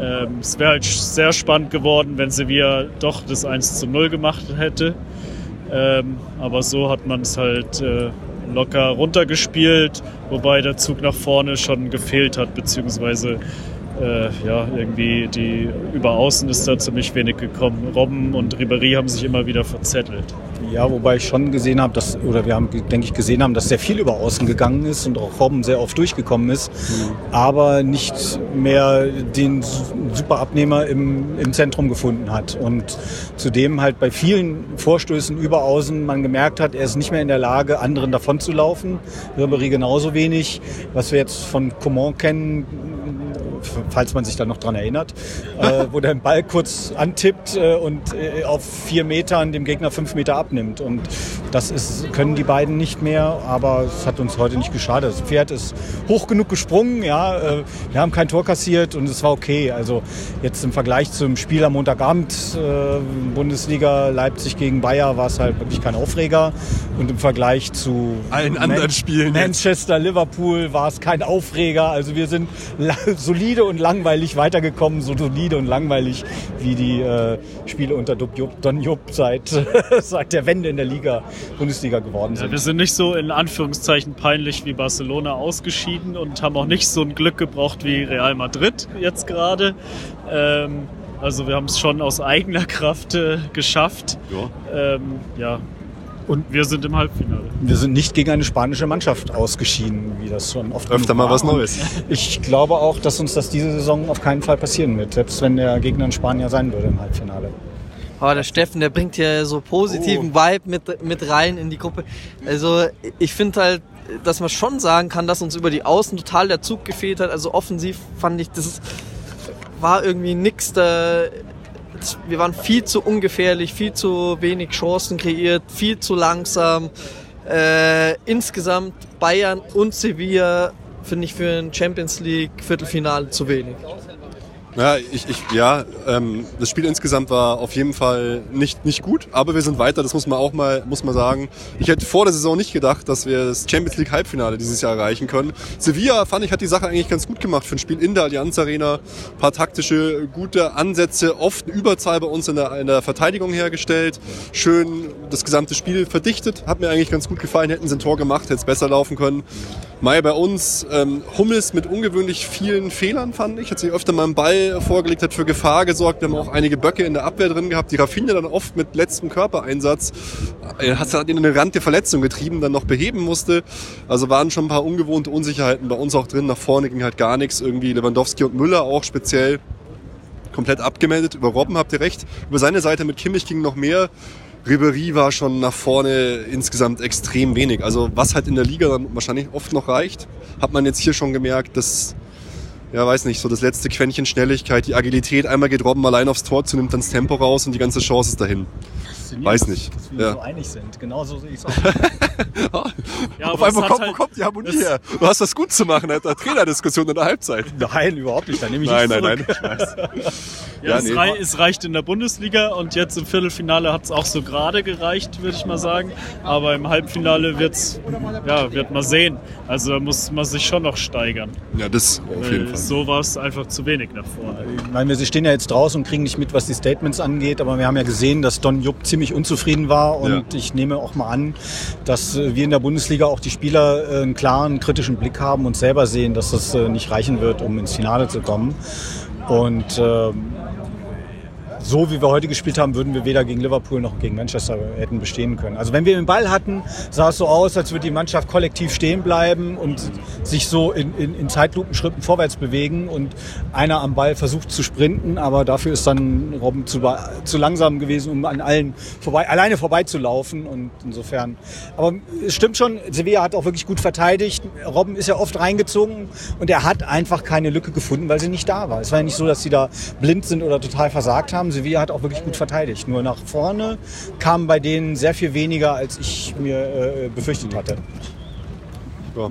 Ähm, es wäre halt sehr spannend geworden, wenn Sevilla doch das 1 zu 0 gemacht hätte. Ähm, aber so hat man es halt äh, locker runtergespielt, wobei der Zug nach vorne schon gefehlt hat, beziehungsweise äh, ja, irgendwie die über Außen ist da ziemlich wenig gekommen. Robben und Ribéry haben sich immer wieder verzettelt. Ja, wobei ich schon gesehen habe, dass, oder wir haben, denke ich, gesehen haben, dass sehr viel über außen gegangen ist und auch Robben sehr oft durchgekommen ist, aber nicht mehr den super Abnehmer im, im Zentrum gefunden hat. Und zudem halt bei vielen Vorstößen über außen man gemerkt hat, er ist nicht mehr in der Lage, anderen davon zu laufen. Ribéry genauso wenig. Was wir jetzt von Coman kennen, falls man sich da noch dran erinnert, äh, wo der Ball kurz antippt äh, und äh, auf vier Metern dem Gegner fünf Meter abnimmt. Und das ist, können die beiden nicht mehr, aber es hat uns heute nicht geschadet. Das Pferd ist hoch genug gesprungen, ja, äh, wir haben kein Tor kassiert und es war okay. Also jetzt im Vergleich zum Spiel am Montagabend, äh, Bundesliga Leipzig gegen Bayer, war es halt wirklich kein Aufreger. Und im Vergleich zu Allen anderen Spielen. Manchester, Liverpool war es kein Aufreger. Also wir sind solide und langweilig weitergekommen, so solide und langweilig wie die äh, Spiele unter Don Jupp seit, seit der Wende in der Liga, Bundesliga geworden Ja, sind. wir sind nicht so in Anführungszeichen peinlich wie Barcelona ausgeschieden und haben auch nicht so ein Glück gebraucht wie Real Madrid jetzt gerade. Ähm, also wir haben es schon aus eigener Kraft äh, geschafft. ja. Ähm, ja. Und wir sind im Halbfinale. Wir sind nicht gegen eine spanische Mannschaft ausgeschieden, wie das schon oft öfter mal war. was Neues. Ich glaube auch, dass uns das diese Saison auf keinen Fall passieren wird, selbst wenn der Gegner ein Spanier sein würde im Halbfinale. Aber der Steffen, der bringt hier so positiven Vibe mit, mit rein in die Gruppe. Also ich finde halt, dass man schon sagen kann, dass uns über die Außen total der Zug gefehlt hat. Also offensiv fand ich, das war irgendwie nix da. Wir waren viel zu ungefährlich, viel zu wenig Chancen kreiert, viel zu langsam. Äh, insgesamt Bayern und Sevilla finde ich für ein Champions League Viertelfinale zu wenig. Ja, ich, ich, ja ähm, das Spiel insgesamt war auf jeden Fall nicht, nicht gut, aber wir sind weiter, das muss man auch mal, muss man sagen. Ich hätte vor der Saison nicht gedacht, dass wir das Champions League Halbfinale dieses Jahr erreichen können. Sevilla, fand ich, hat die Sache eigentlich ganz gut gemacht für ein Spiel in der Allianz Arena. Ein paar taktische, gute Ansätze, oft Überzahl bei uns in der, in der Verteidigung hergestellt. Schön das gesamte Spiel verdichtet, hat mir eigentlich ganz gut gefallen. Hätten sie ein Tor gemacht, hätte es besser laufen können. Mai bei uns, ähm, Hummels mit ungewöhnlich vielen Fehlern, fand ich. Hat sich öfter mal einen Ball vorgelegt, hat für Gefahr gesorgt. Wir haben auch einige Böcke in der Abwehr drin gehabt. Die Rafinha dann oft mit letztem Körpereinsatz äh, hat ihn in eine Rand der Verletzung getrieben, dann noch beheben musste. Also waren schon ein paar ungewohnte Unsicherheiten bei uns auch drin. Nach vorne ging halt gar nichts. Irgendwie Lewandowski und Müller auch speziell komplett abgemeldet. Über Robben habt ihr recht. Über seine Seite mit Kimmich ging noch mehr. Ribéry war schon nach vorne insgesamt extrem wenig. Also was halt in der Liga dann wahrscheinlich oft noch reicht, hat man jetzt hier schon gemerkt, dass, ja weiß nicht, so das letzte Quäntchen Schnelligkeit, die Agilität, einmal geht Robben allein aufs Tor zu, nimmt dann das Tempo raus und die ganze Chance ist dahin. Weiß nicht. Dass wir Ja. so einig sind. Genau so sehe ich es auch. Ja, Auf einmal kommt, halt- kommt die Harmonie her? Du hast was gut zu machen, Alter. Trainerdiskussion in der Halbzeit. Nein, überhaupt nicht. Da nehme ich Nein, nein, nein. Weiß. Ja, Ja, es, nee. rei es reicht in der Bundesliga und jetzt im Viertelfinale hat es auch so gerade gereicht, würde ich mal sagen. Aber im Halbfinale wird's, ja, wird man sehen. Also da muss man sich schon noch steigern. Ja, das auf jeden Fall. so war es einfach zu wenig nach vorne. Ich meine, wir stehen ja jetzt draußen und kriegen nicht mit, was die Statements angeht, aber wir haben ja gesehen, dass Don Jupp ziemlich unzufrieden war und Ja. ich nehme auch mal an, dass äh, wir in der Bundesliga auch die Spieler äh, einen klaren, kritischen Blick haben und selber sehen, dass das äh, nicht reichen wird, um ins Finale zu kommen. Und ähm, so wie wir heute gespielt haben, würden wir weder gegen Liverpool noch gegen Manchester hätten bestehen können. Also wenn wir den Ball hatten, sah es so aus, als würde die Mannschaft kollektiv stehen bleiben und sich so in, in, in Zeitlupenschritten vorwärts bewegen und einer am Ball versucht zu sprinten, aber dafür ist dann Robben zu, zu langsam gewesen, um an allen vorbei, alleine vorbeizulaufen und insofern. Aber es stimmt schon, Sevilla hat auch wirklich gut verteidigt. Robben ist ja oft reingezogen und er hat einfach keine Lücke gefunden, weil sie nicht da war. Es war ja nicht so, dass sie da blind sind oder total versagt haben. Sevilla hat auch wirklich gut verteidigt. Nur nach vorne kam bei denen sehr viel weniger, als ich mir äh, befürchtet hatte. Ja.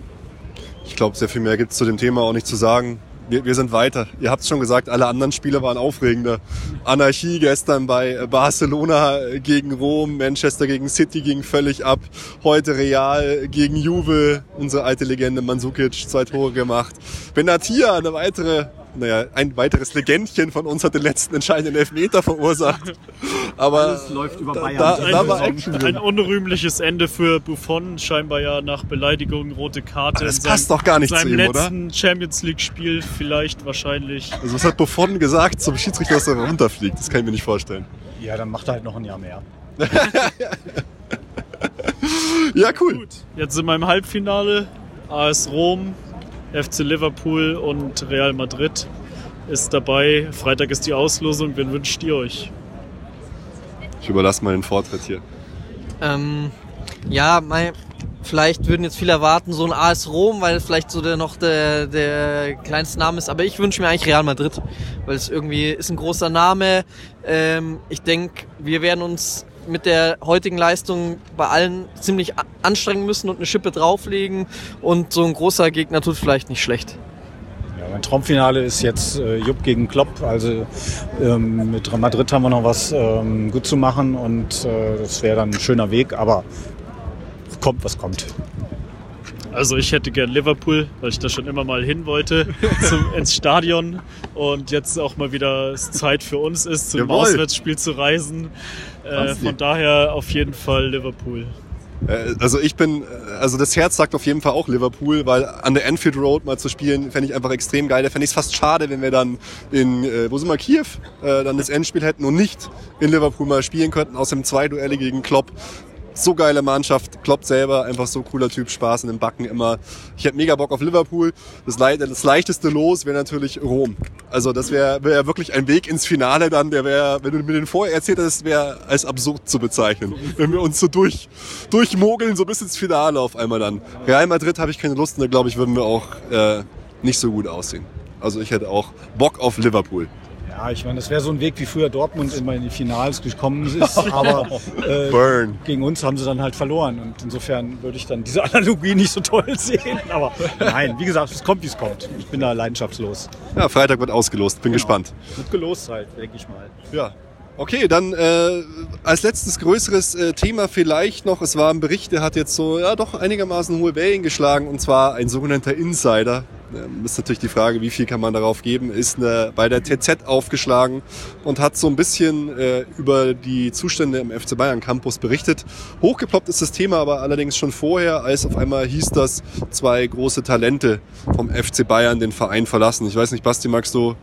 Ich glaube, sehr viel mehr gibt es zu dem Thema auch nicht zu sagen. Wir, wir sind weiter. Ihr habt es schon gesagt, alle anderen Spiele waren aufregender. Anarchie gestern bei Barcelona gegen Rom, Manchester gegen City ging völlig ab. Heute Real gegen Juve, unsere alte Legende Mandzukic, zwei Tore gemacht. Benatia, eine weitere naja, ein weiteres Legendchen von uns hat den letzten entscheidenden Elfmeter verursacht. Aber Alles läuft über Bayern. Da, Ein, da war Action ein drin. unrühmliches Ende für Buffon, scheinbar ja nach Beleidigung rote Karte. Das in passt doch gar nicht seinem zu ihm, oder? letzten Champions League Spiel vielleicht wahrscheinlich. Also was hat Buffon gesagt zum Schiedsrichter, dass er runterfliegt? Das kann ich mir nicht vorstellen. Ja, dann macht er halt noch ein Jahr mehr. Ja, cool. Gut, jetzt sind wir im Halbfinale. AS Rom, FC Liverpool und Real Madrid ist dabei. Freitag ist die Auslosung. Wen wünscht ihr euch? Ich überlasse mal den Vortritt hier. Ähm, ja, mein, vielleicht würden jetzt viele erwarten, so ein AS Rom, weil es vielleicht so der noch der, der kleinste Name ist. Aber ich wünsche mir eigentlich Real Madrid, weil es irgendwie ist ein großer Name. Ähm, ich denke, wir werden uns mit der heutigen Leistung bei allen ziemlich anstrengen müssen und eine Schippe drauflegen. Und so ein großer Gegner tut vielleicht nicht schlecht. Ja, mein Traumfinale ist jetzt äh, Jupp gegen Klopp. Also ähm, mit Madrid haben wir noch was ähm, gut zu machen und äh, das wäre dann ein schöner Weg, aber kommt, was kommt. Also ich hätte gern Liverpool, weil ich da schon immer mal hin wollte, zum, ins Stadion. Und jetzt auch mal wieder Zeit für uns ist, zum Jawohl. Auswärtsspiel zu reisen. Äh, von daher auf jeden Fall Liverpool. Äh, Also ich bin, äh, also das Herz sagt auf jeden Fall auch Liverpool, weil an der Anfield Road mal zu spielen, fände ich einfach extrem geil. Da fände ich es fast schade, wenn wir dann in, äh, wo sind wir, Kiew, äh, dann das Endspiel hätten und nicht in Liverpool mal spielen könnten, aus dem zwei Duelle gegen Klopp. So geile Mannschaft, Klopp selber, einfach so cooler Typ, Spaß in den Backen immer. Ich hätte mega Bock auf Liverpool. Das, lei- das leichteste Los wäre natürlich Rom. Also das wäre wär wirklich ein Weg ins Finale dann, der wäre, wenn du mir den vorher erzählt hättest, wäre als absurd zu bezeichnen. Wenn wir uns so durch, durchmogeln, so bis ins Finale auf einmal dann. Real Madrid habe ich keine Lust und da glaube ich, würden wir auch äh, nicht so gut aussehen. Also ich hätte auch Bock auf Liverpool. Ja, ich meine, das wäre so ein Weg, wie früher Dortmund immer in die Finals gekommen ist, aber äh, Burn. gegen uns haben sie dann halt verloren und insofern würde ich dann diese Analogie nicht so toll sehen. Aber nein, wie gesagt, es kommt, wie es kommt. Ich bin da leidenschaftslos. Ja, Freitag wird ausgelost. Bin gespannt. Gut gelost halt, denke ich mal. Ja. Okay, dann äh, als letztes größeres äh, Thema vielleicht noch, es war ein Bericht, der hat jetzt so ja doch einigermaßen hohe Wellen geschlagen und zwar ein sogenannter Insider. Ähm, ist natürlich die Frage, wie viel kann man darauf geben, ist äh, bei der TZ aufgeschlagen und hat so ein bisschen äh, über die Zustände im FC Bayern Campus berichtet. Hochgeploppt ist das Thema aber allerdings schon vorher, als auf einmal hieß, dass zwei große Talente vom FC Bayern den Verein verlassen. Ich weiß nicht, Basti, magst du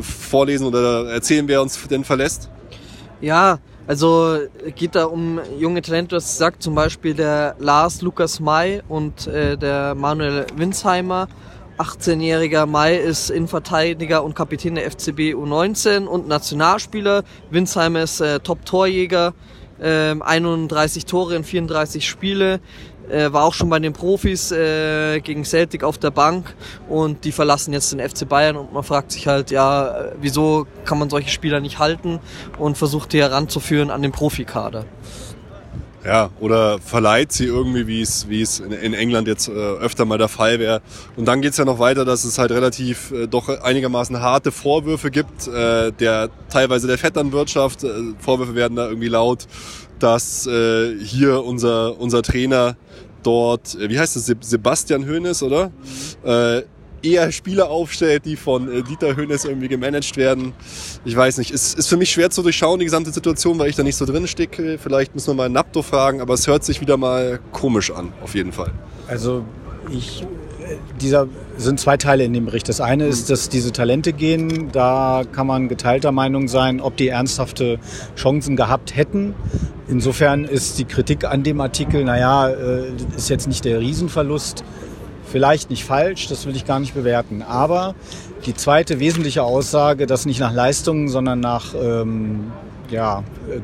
vorlesen oder erzählen, wer uns denn verlässt? Ja, also geht da um junge Talente, das sagt zum Beispiel der Lars Lukas May und äh, der Manuel Winsheimer. 18-jähriger May ist Innenverteidiger und Kapitän der FCB U19 und Nationalspieler. Winsheimer ist äh, Top-Torjäger, ähm, 31 Tore in 34 Spiele. Äh, war auch schon bei den Profis äh, gegen Celtic auf der Bank und die verlassen jetzt den FC Bayern und man fragt sich halt, ja, äh, wieso kann man solche Spieler nicht halten und versucht die heranzuführen an den Profikader. Ja, oder verleiht sie irgendwie, wie es, wie es in, England jetzt äh, öfter mal der Fall wäre. Und dann geht's ja noch weiter, dass es halt relativ äh, doch einigermaßen harte Vorwürfe gibt, äh, der teilweise der Vetternwirtschaft. Äh, Vorwürfe werden da irgendwie laut, dass äh, hier unser, unser Trainer dort, äh, wie heißt es, Seb- Sebastian Hoeneß, oder? Äh, eher Spieler aufstellt, die von äh, Dieter Hoeneß irgendwie gemanagt werden. Ich weiß nicht, es ist für mich schwer zu durchschauen, die gesamte Situation, weil ich da nicht so drin stecke. Vielleicht müssen wir mal Napto fragen, aber es hört sich wieder mal komisch an, auf jeden Fall. Also ich dieser sind zwei Teile in dem Bericht. Das eine ist, dass diese Talente gehen. Da kann man geteilter Meinung sein, ob die ernsthafte Chancen gehabt hätten. Insofern ist die Kritik an dem Artikel, naja, äh, ist jetzt nicht der Riesenverlust. Vielleicht nicht falsch, das will ich gar nicht bewerten. Aber die zweite wesentliche Aussage, dass nicht nach Leistungen, sondern nach, ähm, ja, äh,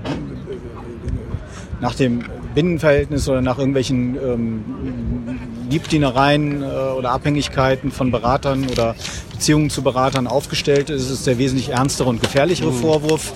nach dem Binnenverhältnis oder nach irgendwelchen ähm, Liebdienereien äh, oder Abhängigkeiten von Beratern oder Beziehungen zu Beratern aufgestellt ist, ist der wesentlich ernstere und gefährlichere mhm. Vorwurf.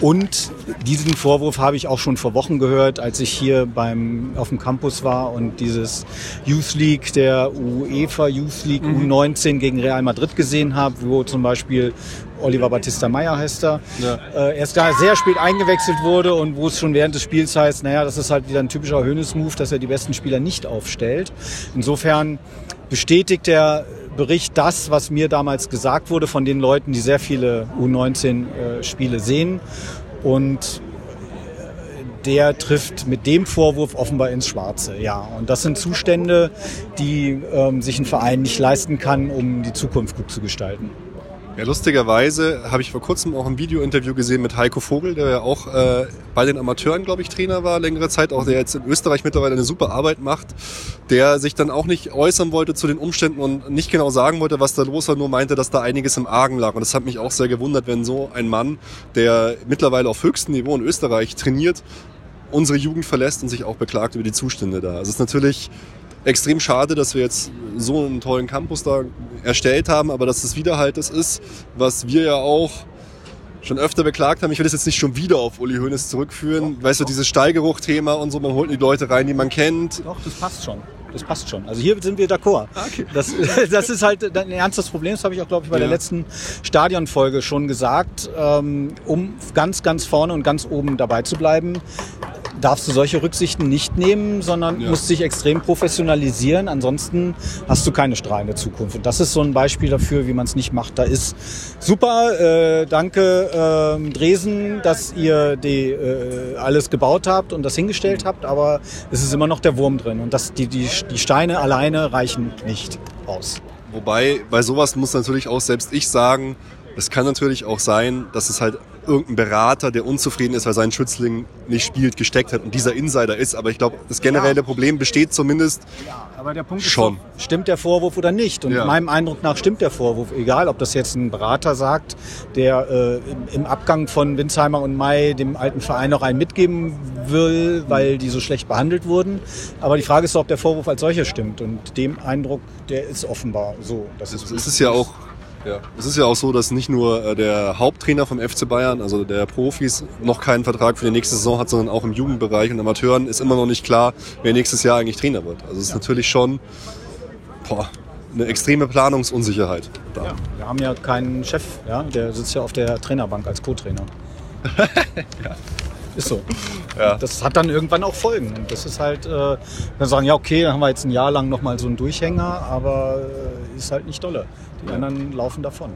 Und diesen Vorwurf habe ich auch schon vor Wochen gehört, als ich hier beim, auf dem Campus war und dieses Youth League, der UEFA Youth League mhm. U19 gegen Real Madrid gesehen habe, wo zum Beispiel Oliver Battista Meyer heißt er, ja. äh, erst da sehr spät eingewechselt wurde und wo es schon während des Spiels heißt, naja, das ist halt wieder ein typischer Hönes-Move, dass er die besten Spieler nicht aufstellt. Insofern bestätigt der Bericht das, was mir damals gesagt wurde von den Leuten, die sehr viele U19-Spiele sehen. Und der trifft mit dem Vorwurf offenbar ins Schwarze. Ja, und das sind Zustände, die ähm, sich ein Verein nicht leisten kann, um die Zukunft gut zu gestalten. Ja, lustigerweise habe ich vor kurzem auch ein Video-Interview gesehen mit Heiko Vogel, der ja auch äh, bei den Amateuren, glaube ich, Trainer war längere Zeit, auch der jetzt in Österreich mittlerweile eine super Arbeit macht, der sich dann auch nicht äußern wollte zu den Umständen und nicht genau sagen wollte, was da los war, nur meinte, dass da einiges im Argen lag. Und das hat mich auch sehr gewundert, wenn so ein Mann, der mittlerweile auf höchstem Niveau in Österreich trainiert, unsere Jugend verlässt und sich auch beklagt über die Zustände da. Also es ist natürlich extrem schade, dass wir jetzt so einen tollen Campus da erstellt haben, aber dass es wieder halt das ist, was wir ja auch schon öfter beklagt haben. Ich will das jetzt nicht schon wieder auf Uli Hoeneß zurückführen. Doch, weißt doch. du, dieses Steigeruch-Thema und so, man holt die Leute rein, die man kennt. Doch, das passt schon. Das passt schon. Also hier sind wir d'accord. Okay. Das, das ist halt ein ernstes Problem. Das habe ich auch, glaube ich, bei ja. der letzten Stadionfolge schon gesagt. Ähm, um ganz, ganz vorne und ganz oben dabei zu bleiben, darfst du solche Rücksichten nicht nehmen, sondern ja. musst dich extrem professionalisieren. Ansonsten hast du keine strahlende Zukunft. Und das ist so ein Beispiel dafür, wie man es nicht macht. Da ist super, äh, danke äh, Dresen, dass ihr die, äh, alles gebaut habt und das hingestellt habt, aber es ist immer noch der Wurm drin. Und das, die, die, die Steine alleine reichen nicht aus. Wobei, bei sowas muss natürlich auch selbst ich sagen, es kann natürlich auch sein, dass es halt irgendein Berater, der unzufrieden ist, weil sein Schützling nicht spielt, gesteckt hat und dieser Insider ist. Aber ich glaube, das generelle. Problem besteht zumindest ja, aber der Punkt schon. Ist, stimmt der Vorwurf oder nicht? Und ja. meinem Eindruck nach stimmt der Vorwurf. Egal, ob das jetzt ein Berater sagt, der äh, im Abgang von Winsheimer und May dem alten Verein noch einen mitgeben will, weil die so schlecht behandelt wurden. Aber die Frage ist, ob der Vorwurf als solcher stimmt. Und dem Eindruck, der ist offenbar so. Das es, ist, es ist ja auch ja. Es ist ja auch so, dass nicht nur äh, der Haupttrainer vom FC Bayern, also der Profis, noch keinen Vertrag für die nächste Saison hat, sondern auch im Jugendbereich und Amateuren ist immer noch nicht klar, wer nächstes Jahr eigentlich Trainer wird. Also es ist ja. natürlich schon boah, eine extreme Planungsunsicherheit da. Ja, wir haben ja keinen Chef, ja? der sitzt ja auf der Trainerbank als Co-Trainer. ja. Ist so. Ja. Das hat dann irgendwann auch Folgen. Und das ist halt, äh, wir sagen, ja okay, dann haben wir jetzt ein Jahr lang nochmal so einen Durchhänger, aber äh, ist halt nicht dolle. Die anderen laufen davon.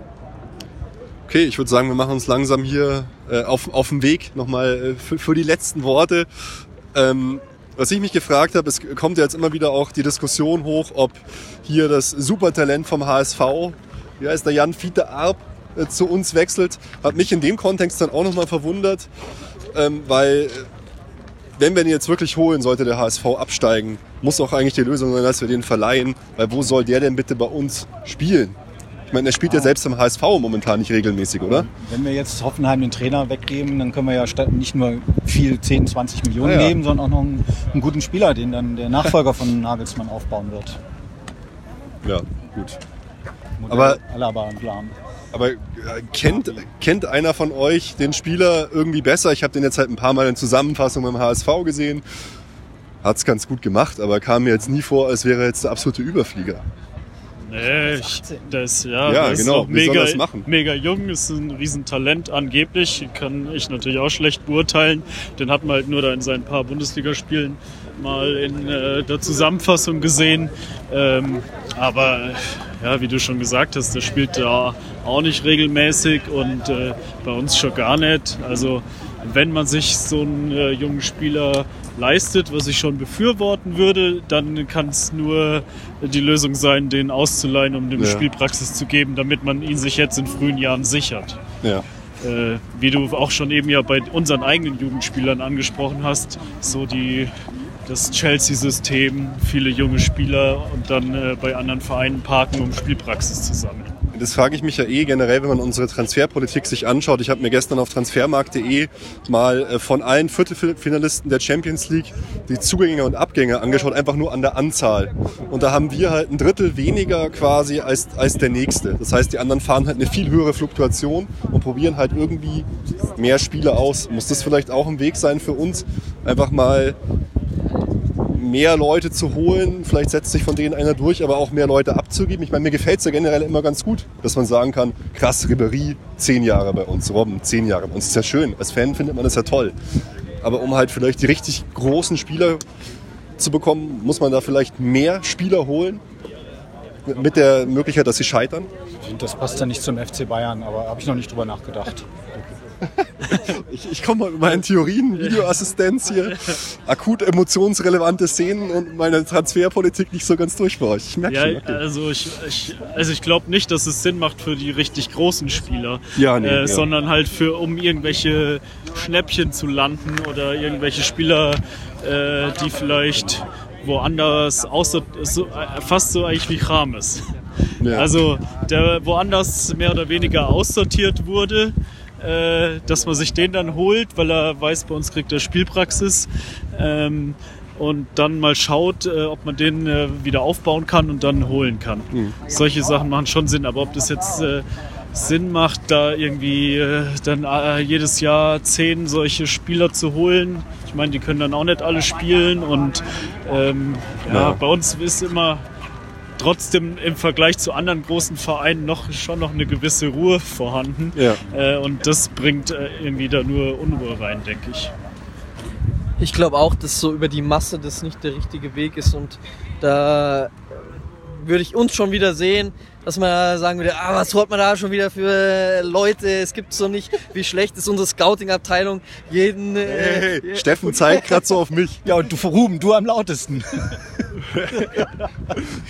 Okay, ich würde sagen, wir machen uns langsam hier äh, auf, auf dem Weg nochmal äh, für, für die letzten Worte. Ähm, was ich mich gefragt habe, es kommt ja jetzt immer wieder auch die Diskussion hoch, ob hier das Supertalent vom HSV, wie heißt der Jan Fiete Arp, äh, zu uns wechselt. Hat mich in dem Kontext dann auch nochmal verwundert, ähm, weil wenn wir ihn jetzt wirklich holen, sollte der HSV absteigen, muss auch eigentlich die Lösung sein, dass wir den verleihen, weil wo soll der denn bitte bei uns spielen? Ich meine, er spielt ja selbst im HSV momentan nicht regelmäßig, oder? Wenn wir jetzt Hoffenheim den Trainer weggeben, dann können wir ja statt nicht nur viel 10, 20 Millionen ah, ja. nehmen, sondern auch noch einen, einen, guten Spieler, den dann der Nachfolger von Nagelsmann aufbauen wird. Ja, gut. Modell aber Alaba und Lahm. Aber äh, kennt, kennt einer von euch den Spieler irgendwie besser? Ich habe den jetzt halt ein paar Mal in Zusammenfassung beim HSV gesehen. Hat es ganz gut gemacht, aber kam mir jetzt nie vor, als wäre er jetzt der absolute Überflieger. Nee, ich, das, ja, ja das genau. ist mega, mega jung, ist ein Riesentalent angeblich. Kann ich natürlich auch schlecht beurteilen. Den hat man halt nur da in seinen paar Bundesligaspielen mal in äh, der Zusammenfassung gesehen. Ähm, aber ja, wie du schon gesagt hast, der spielt da auch nicht regelmäßig und äh, bei uns schon gar nicht. Also wenn man sich so einen äh, jungen Spieler leistet, was ich schon befürworten würde, dann kann es nur die Lösung sein, den auszuleihen, um dem Ja. Spielpraxis zu geben, damit man ihn sich jetzt in frühen Jahren sichert. Ja. Äh, wie du auch schon eben ja bei unseren eigenen Jugendspielern angesprochen hast, so die das Chelsea-System, viele junge Spieler und dann äh, bei anderen Vereinen parken, um Spielpraxis zu sammeln. Das frage ich mich ja eh generell, wenn man unsere Transferpolitik sich anschaut. Ich habe mir gestern auf transfermarkt.de mal äh, von allen Viertelfinalisten der Champions League die Zugänge und Abgänge angeschaut, einfach nur an der Anzahl. Und da haben wir halt ein Drittel weniger quasi als, als der nächste. Das heißt, die anderen fahren halt eine viel höhere Fluktuation und probieren halt irgendwie mehr Spiele aus. Muss das vielleicht auch ein Weg sein für uns, einfach mal mehr Leute zu holen, vielleicht setzt sich von denen einer durch, aber auch mehr Leute abzugeben. Ich meine, mir gefällt es ja generell immer ganz gut, dass man sagen kann, krass, Ribéry, zehn Jahre bei uns, Robben, zehn Jahre bei uns. Ist ja schön. Als Fan findet man das ja toll. Aber um halt vielleicht die richtig großen Spieler zu bekommen, muss man da vielleicht mehr Spieler holen. Mit der Möglichkeit, dass sie scheitern. Das passt ja nicht zum FC Bayern, aber habe ich noch nicht drüber nachgedacht. Ich, ich komme mal mit meinen Theorien, Videoassistenz hier, akut emotionsrelevante Szenen und meine Transferpolitik nicht so ganz durch bei euch. Ich merke Ja, schon. Okay. also ich, ich, also ich glaube nicht, dass es Sinn macht für die richtig großen Spieler, Ja, nee, äh, ja. sondern halt für um irgendwelche Schnäppchen zu landen oder irgendwelche Spieler, äh, die vielleicht woanders außer so, äh, fast so eigentlich wie Chames. Ja. Also der woanders mehr oder weniger aussortiert wurde, äh, dass man sich den dann holt, weil er weiß, bei uns kriegt er Spielpraxis. Ähm, und dann mal schaut, äh, ob man den äh, wieder aufbauen kann und dann holen kann. Solche Sachen machen schon Sinn, aber ob das jetzt äh, Sinn macht, da irgendwie äh, dann äh, jedes Jahr zehn solche Spieler zu holen. Ich meine, die können dann auch nicht alle spielen und ähm, ja, Ja. bei uns ist immer trotzdem im Vergleich zu anderen großen Vereinen noch schon noch eine gewisse Ruhe vorhanden. Ja. Äh, und das bringt äh, irgendwie da nur Unruhe rein, denke ich. Ich glaube auch, dass so über die Masse das nicht der richtige Weg ist und da würde ich uns schon wieder sehen, dass man sagen würde, ah, was holt man da schon wieder für Leute, es gibt so nicht, wie schlecht ist unsere Scouting-Abteilung, jeden... äh, Hey, hey, Steffen zeigt gerade so auf mich. Ja, und du, Ruben, du am lautesten.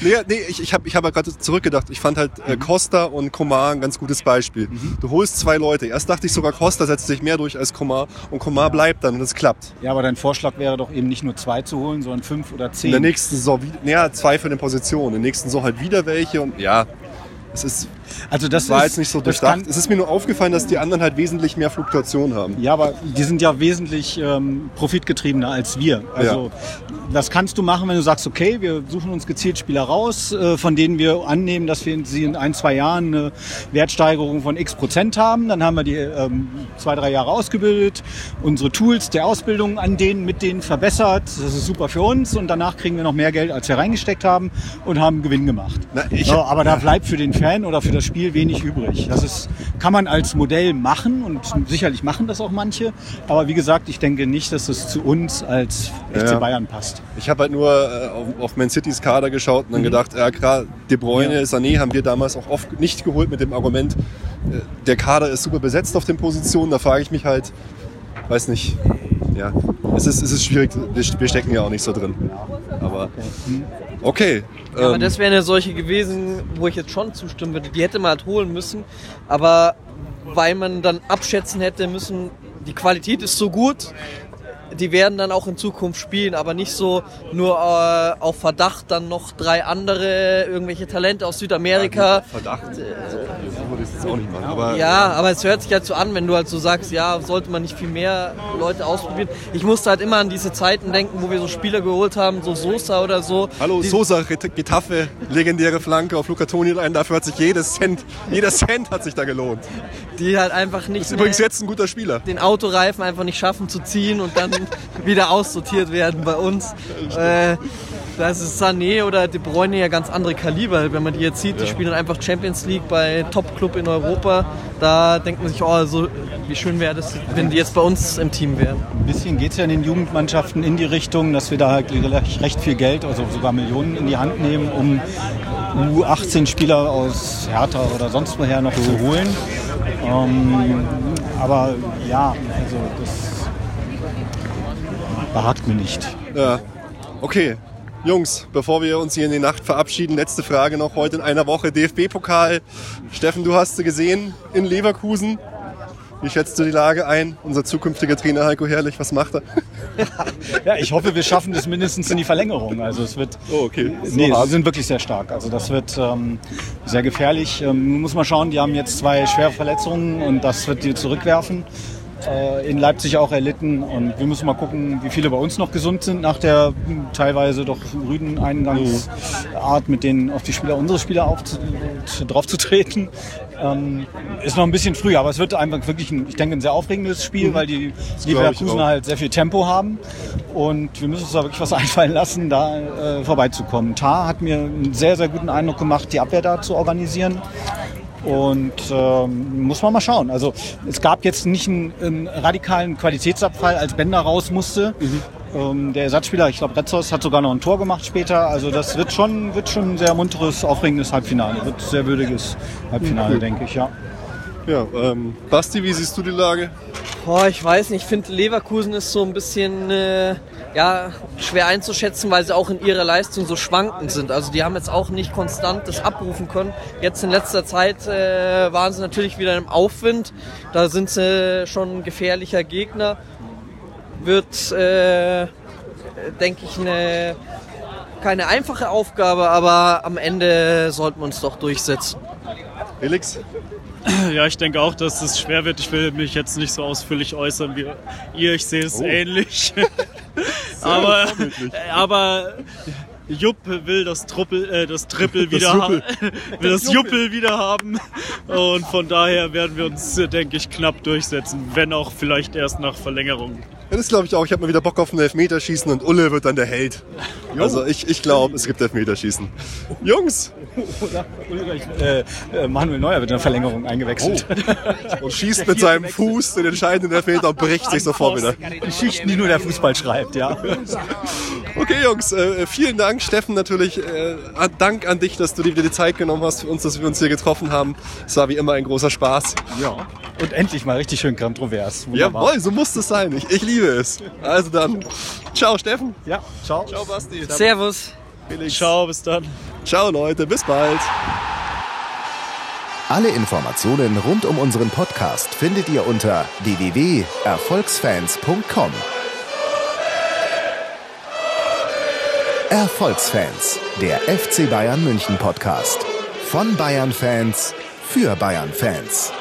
Nee, nee ich, ich habe ich hab ja gerade zurückgedacht. Ich fand halt äh, Costa und Komar ein ganz gutes Beispiel. Du holst zwei Leute. Erst dachte ich sogar, Costa setzt sich mehr durch als Komar und Komar bleibt dann und es klappt. Ja, aber dein Vorschlag wäre doch eben nicht nur zwei zu holen, sondern fünf oder In zehn. der nächsten Saison, wie- naja, zwei für eine Position. In der nächsten Saison halt wieder welche und ja, es ist, also das war ist, jetzt nicht so durchdacht. Es ist mir nur aufgefallen, dass die anderen halt wesentlich mehr Fluktuation haben. Ja, aber die sind ja wesentlich ähm, profitgetriebener als wir. Also das kannst du machen, wenn du sagst, okay, wir suchen uns gezielt Spieler raus, äh, von denen wir annehmen, dass wir sie in ein, zwei Jahren eine Wertsteigerung von x Prozent haben. Dann haben wir die ähm, zwei, drei Jahre ausgebildet, unsere Tools der Ausbildung an denen, mit denen verbessert. Das ist super für uns und danach kriegen wir noch mehr Geld, als wir reingesteckt haben und haben Gewinn gemacht. Na, ich- so, aber da bleibt für den Fan oder für das Spiel wenig übrig. Das ist, kann man als Modell machen und sicherlich machen das auch manche. Aber wie gesagt, ich denke nicht, dass es zu uns als FC Ja. Bayern passt. Ich habe halt nur äh, auf, auf Man Citys Kader geschaut und dann gedacht, ja klar, De Bruyne, Ja. Sané haben wir damals auch oft nicht geholt mit dem Argument, äh, der Kader ist super besetzt auf den Positionen. Da frage ich mich halt, weiß nicht, ja, es ist, es ist schwierig, wir, wir stecken ja auch nicht so drin. Aber okay. Ja, aber ähm, das wäre eine solche gewesen, wo ich jetzt schon zustimmen würde. Die hätte man halt holen müssen, aber weil man dann abschätzen hätte müssen, die Qualität ist so gut, die werden dann auch in Zukunft spielen, aber nicht so nur äh, auf Verdacht dann noch drei andere irgendwelche Talente aus Südamerika. Verdacht. Also, so würde ich jetzt auch nicht machen. Aber Ja, aber es hört sich halt so an, wenn du halt so sagst, ja, sollte man nicht viel mehr Leute ausprobieren. Ich musste halt immer an diese Zeiten denken, wo wir so Spieler geholt haben, so Sosa oder so. Hallo, die, Sosa, Get- Getafe, legendäre Flanke auf Luca Toni ein. Dafür hat sich jedes Cent, jeder Cent hat sich da gelohnt. die halt einfach nicht Ist übrigens jetzt ein guter Spieler. den Autoreifen einfach nicht schaffen zu ziehen und dann wieder aussortiert werden bei uns. Äh, das ist Sané oder De Bruyne ja ganz andere Kaliber. Wenn man die jetzt sieht, die spielen einfach Champions League bei Top-Club in Europa. Da denkt man sich, oh, so, wie schön wäre das, wenn die jetzt bei uns im Team wären. Ein bisschen geht es ja in den Jugendmannschaften in die Richtung, dass wir da halt recht recht viel Geld, also sogar Millionen in die Hand nehmen, um U18-Spieler aus Hertha oder sonst woher noch zu holen. Ähm, aber ja, also das behagt mir nicht. Ja. Okay. Jungs, bevor wir uns hier in die Nacht verabschieden, letzte Frage noch heute in einer Woche DFB-Pokal. Steffen, du hast sie gesehen in Leverkusen. Wie schätzt du die Lage ein? Unser zukünftiger Trainer Heiko Herrlich, was macht er? Ja, ich hoffe, wir schaffen das mindestens in die Verlängerung. Also es wird. Oh, okay. Nee, sie sind wirklich sehr stark. Also das wird ähm, sehr gefährlich. Ähm, muss man schauen, die haben jetzt zwei schwere Verletzungen und das wird die zurückwerfen. Äh, in Leipzig auch erlitten und wir müssen mal gucken, wie viele bei uns noch gesund sind nach der teilweise doch rüden Eingangsart, mit denen auf die Spieler, unsere Spieler auf, drauf zu treten. Ähm, ist noch ein bisschen früh, aber es wird einfach wirklich, ein, ich denke, ein sehr aufregendes Spiel, weil die Leverkusen halt sehr viel Tempo haben und wir müssen uns da wirklich was einfallen lassen, da äh, vorbeizukommen. Tar hat mir einen sehr, sehr guten Eindruck gemacht, die Abwehr da zu organisieren. Und ähm, muss man mal schauen. Also es gab jetzt nicht einen, einen radikalen Qualitätsabfall, als Bender raus musste. Ähm, der Ersatzspieler, ich glaube Retzos, hat sogar noch ein Tor gemacht später. Also das wird schon, wird schon ein sehr munteres, aufregendes Halbfinale. Wird ein sehr würdiges Halbfinale, denke ich, ja. Ja, ähm, Basti, wie siehst du die Lage? Boah, ich weiß nicht, ich finde Leverkusen ist so ein bisschen äh, ja, schwer einzuschätzen, weil sie auch in ihrer Leistung so schwankend sind. Also die haben jetzt auch nicht konstant das abrufen können. Jetzt in letzter Zeit äh, waren sie natürlich wieder im Aufwind. Da sind sie schon ein gefährlicher Gegner. Wird, äh, denke ich, eine keine einfache Aufgabe, aber am Ende sollten wir uns doch durchsetzen. Felix? Ja, ich denke auch, dass es schwer wird. Ich will mich jetzt nicht so ausführlich äußern wie ihr. Ich sehe es Oh. ähnlich. aber, vorbildlich. aber Jupp will das Truppel, äh, das Triple Das wieder haben, will das Juppel wieder haben. Und von daher werden wir uns, äh, denke ich, knapp durchsetzen, wenn auch vielleicht erst nach Verlängerung. Das glaube ich auch. Ich habe mal wieder Bock auf ein Elfmeterschießen und Ulle wird dann der Held. Also ich, ich glaube, es gibt Elfmeterschießen. Jungs! Oder, oder äh, äh, Manuel Neuer wird in der Verlängerung eingewechselt. Und schießt mit seinem Fuß den entscheidenden Elfmeter und bricht sich sofort wieder. Geschichten, die nur der Fußball schreibt, ja. Okay, Jungs, äh, vielen Dank. Steffen, natürlich äh, Dank an dich, dass du dir wieder die Zeit genommen hast für uns, dass wir uns hier getroffen haben. Es war wie immer ein großer Spaß. ja. Und endlich mal richtig schön kontrovers. Wunderbar. Jawohl, so muss es sein. Ich, ich liebe es. Also dann, ciao Steffen. Ja, ciao. Ciao Basti. Servus. Felix. Ciao, bis dann. Ciao Leute, bis bald. Alle Informationen rund um unseren Podcast findet ihr unter www.erfolgsfans.com. Erfolgsfans, der FC Bayern München Podcast. Von Bayern Fans für Bayern Fans.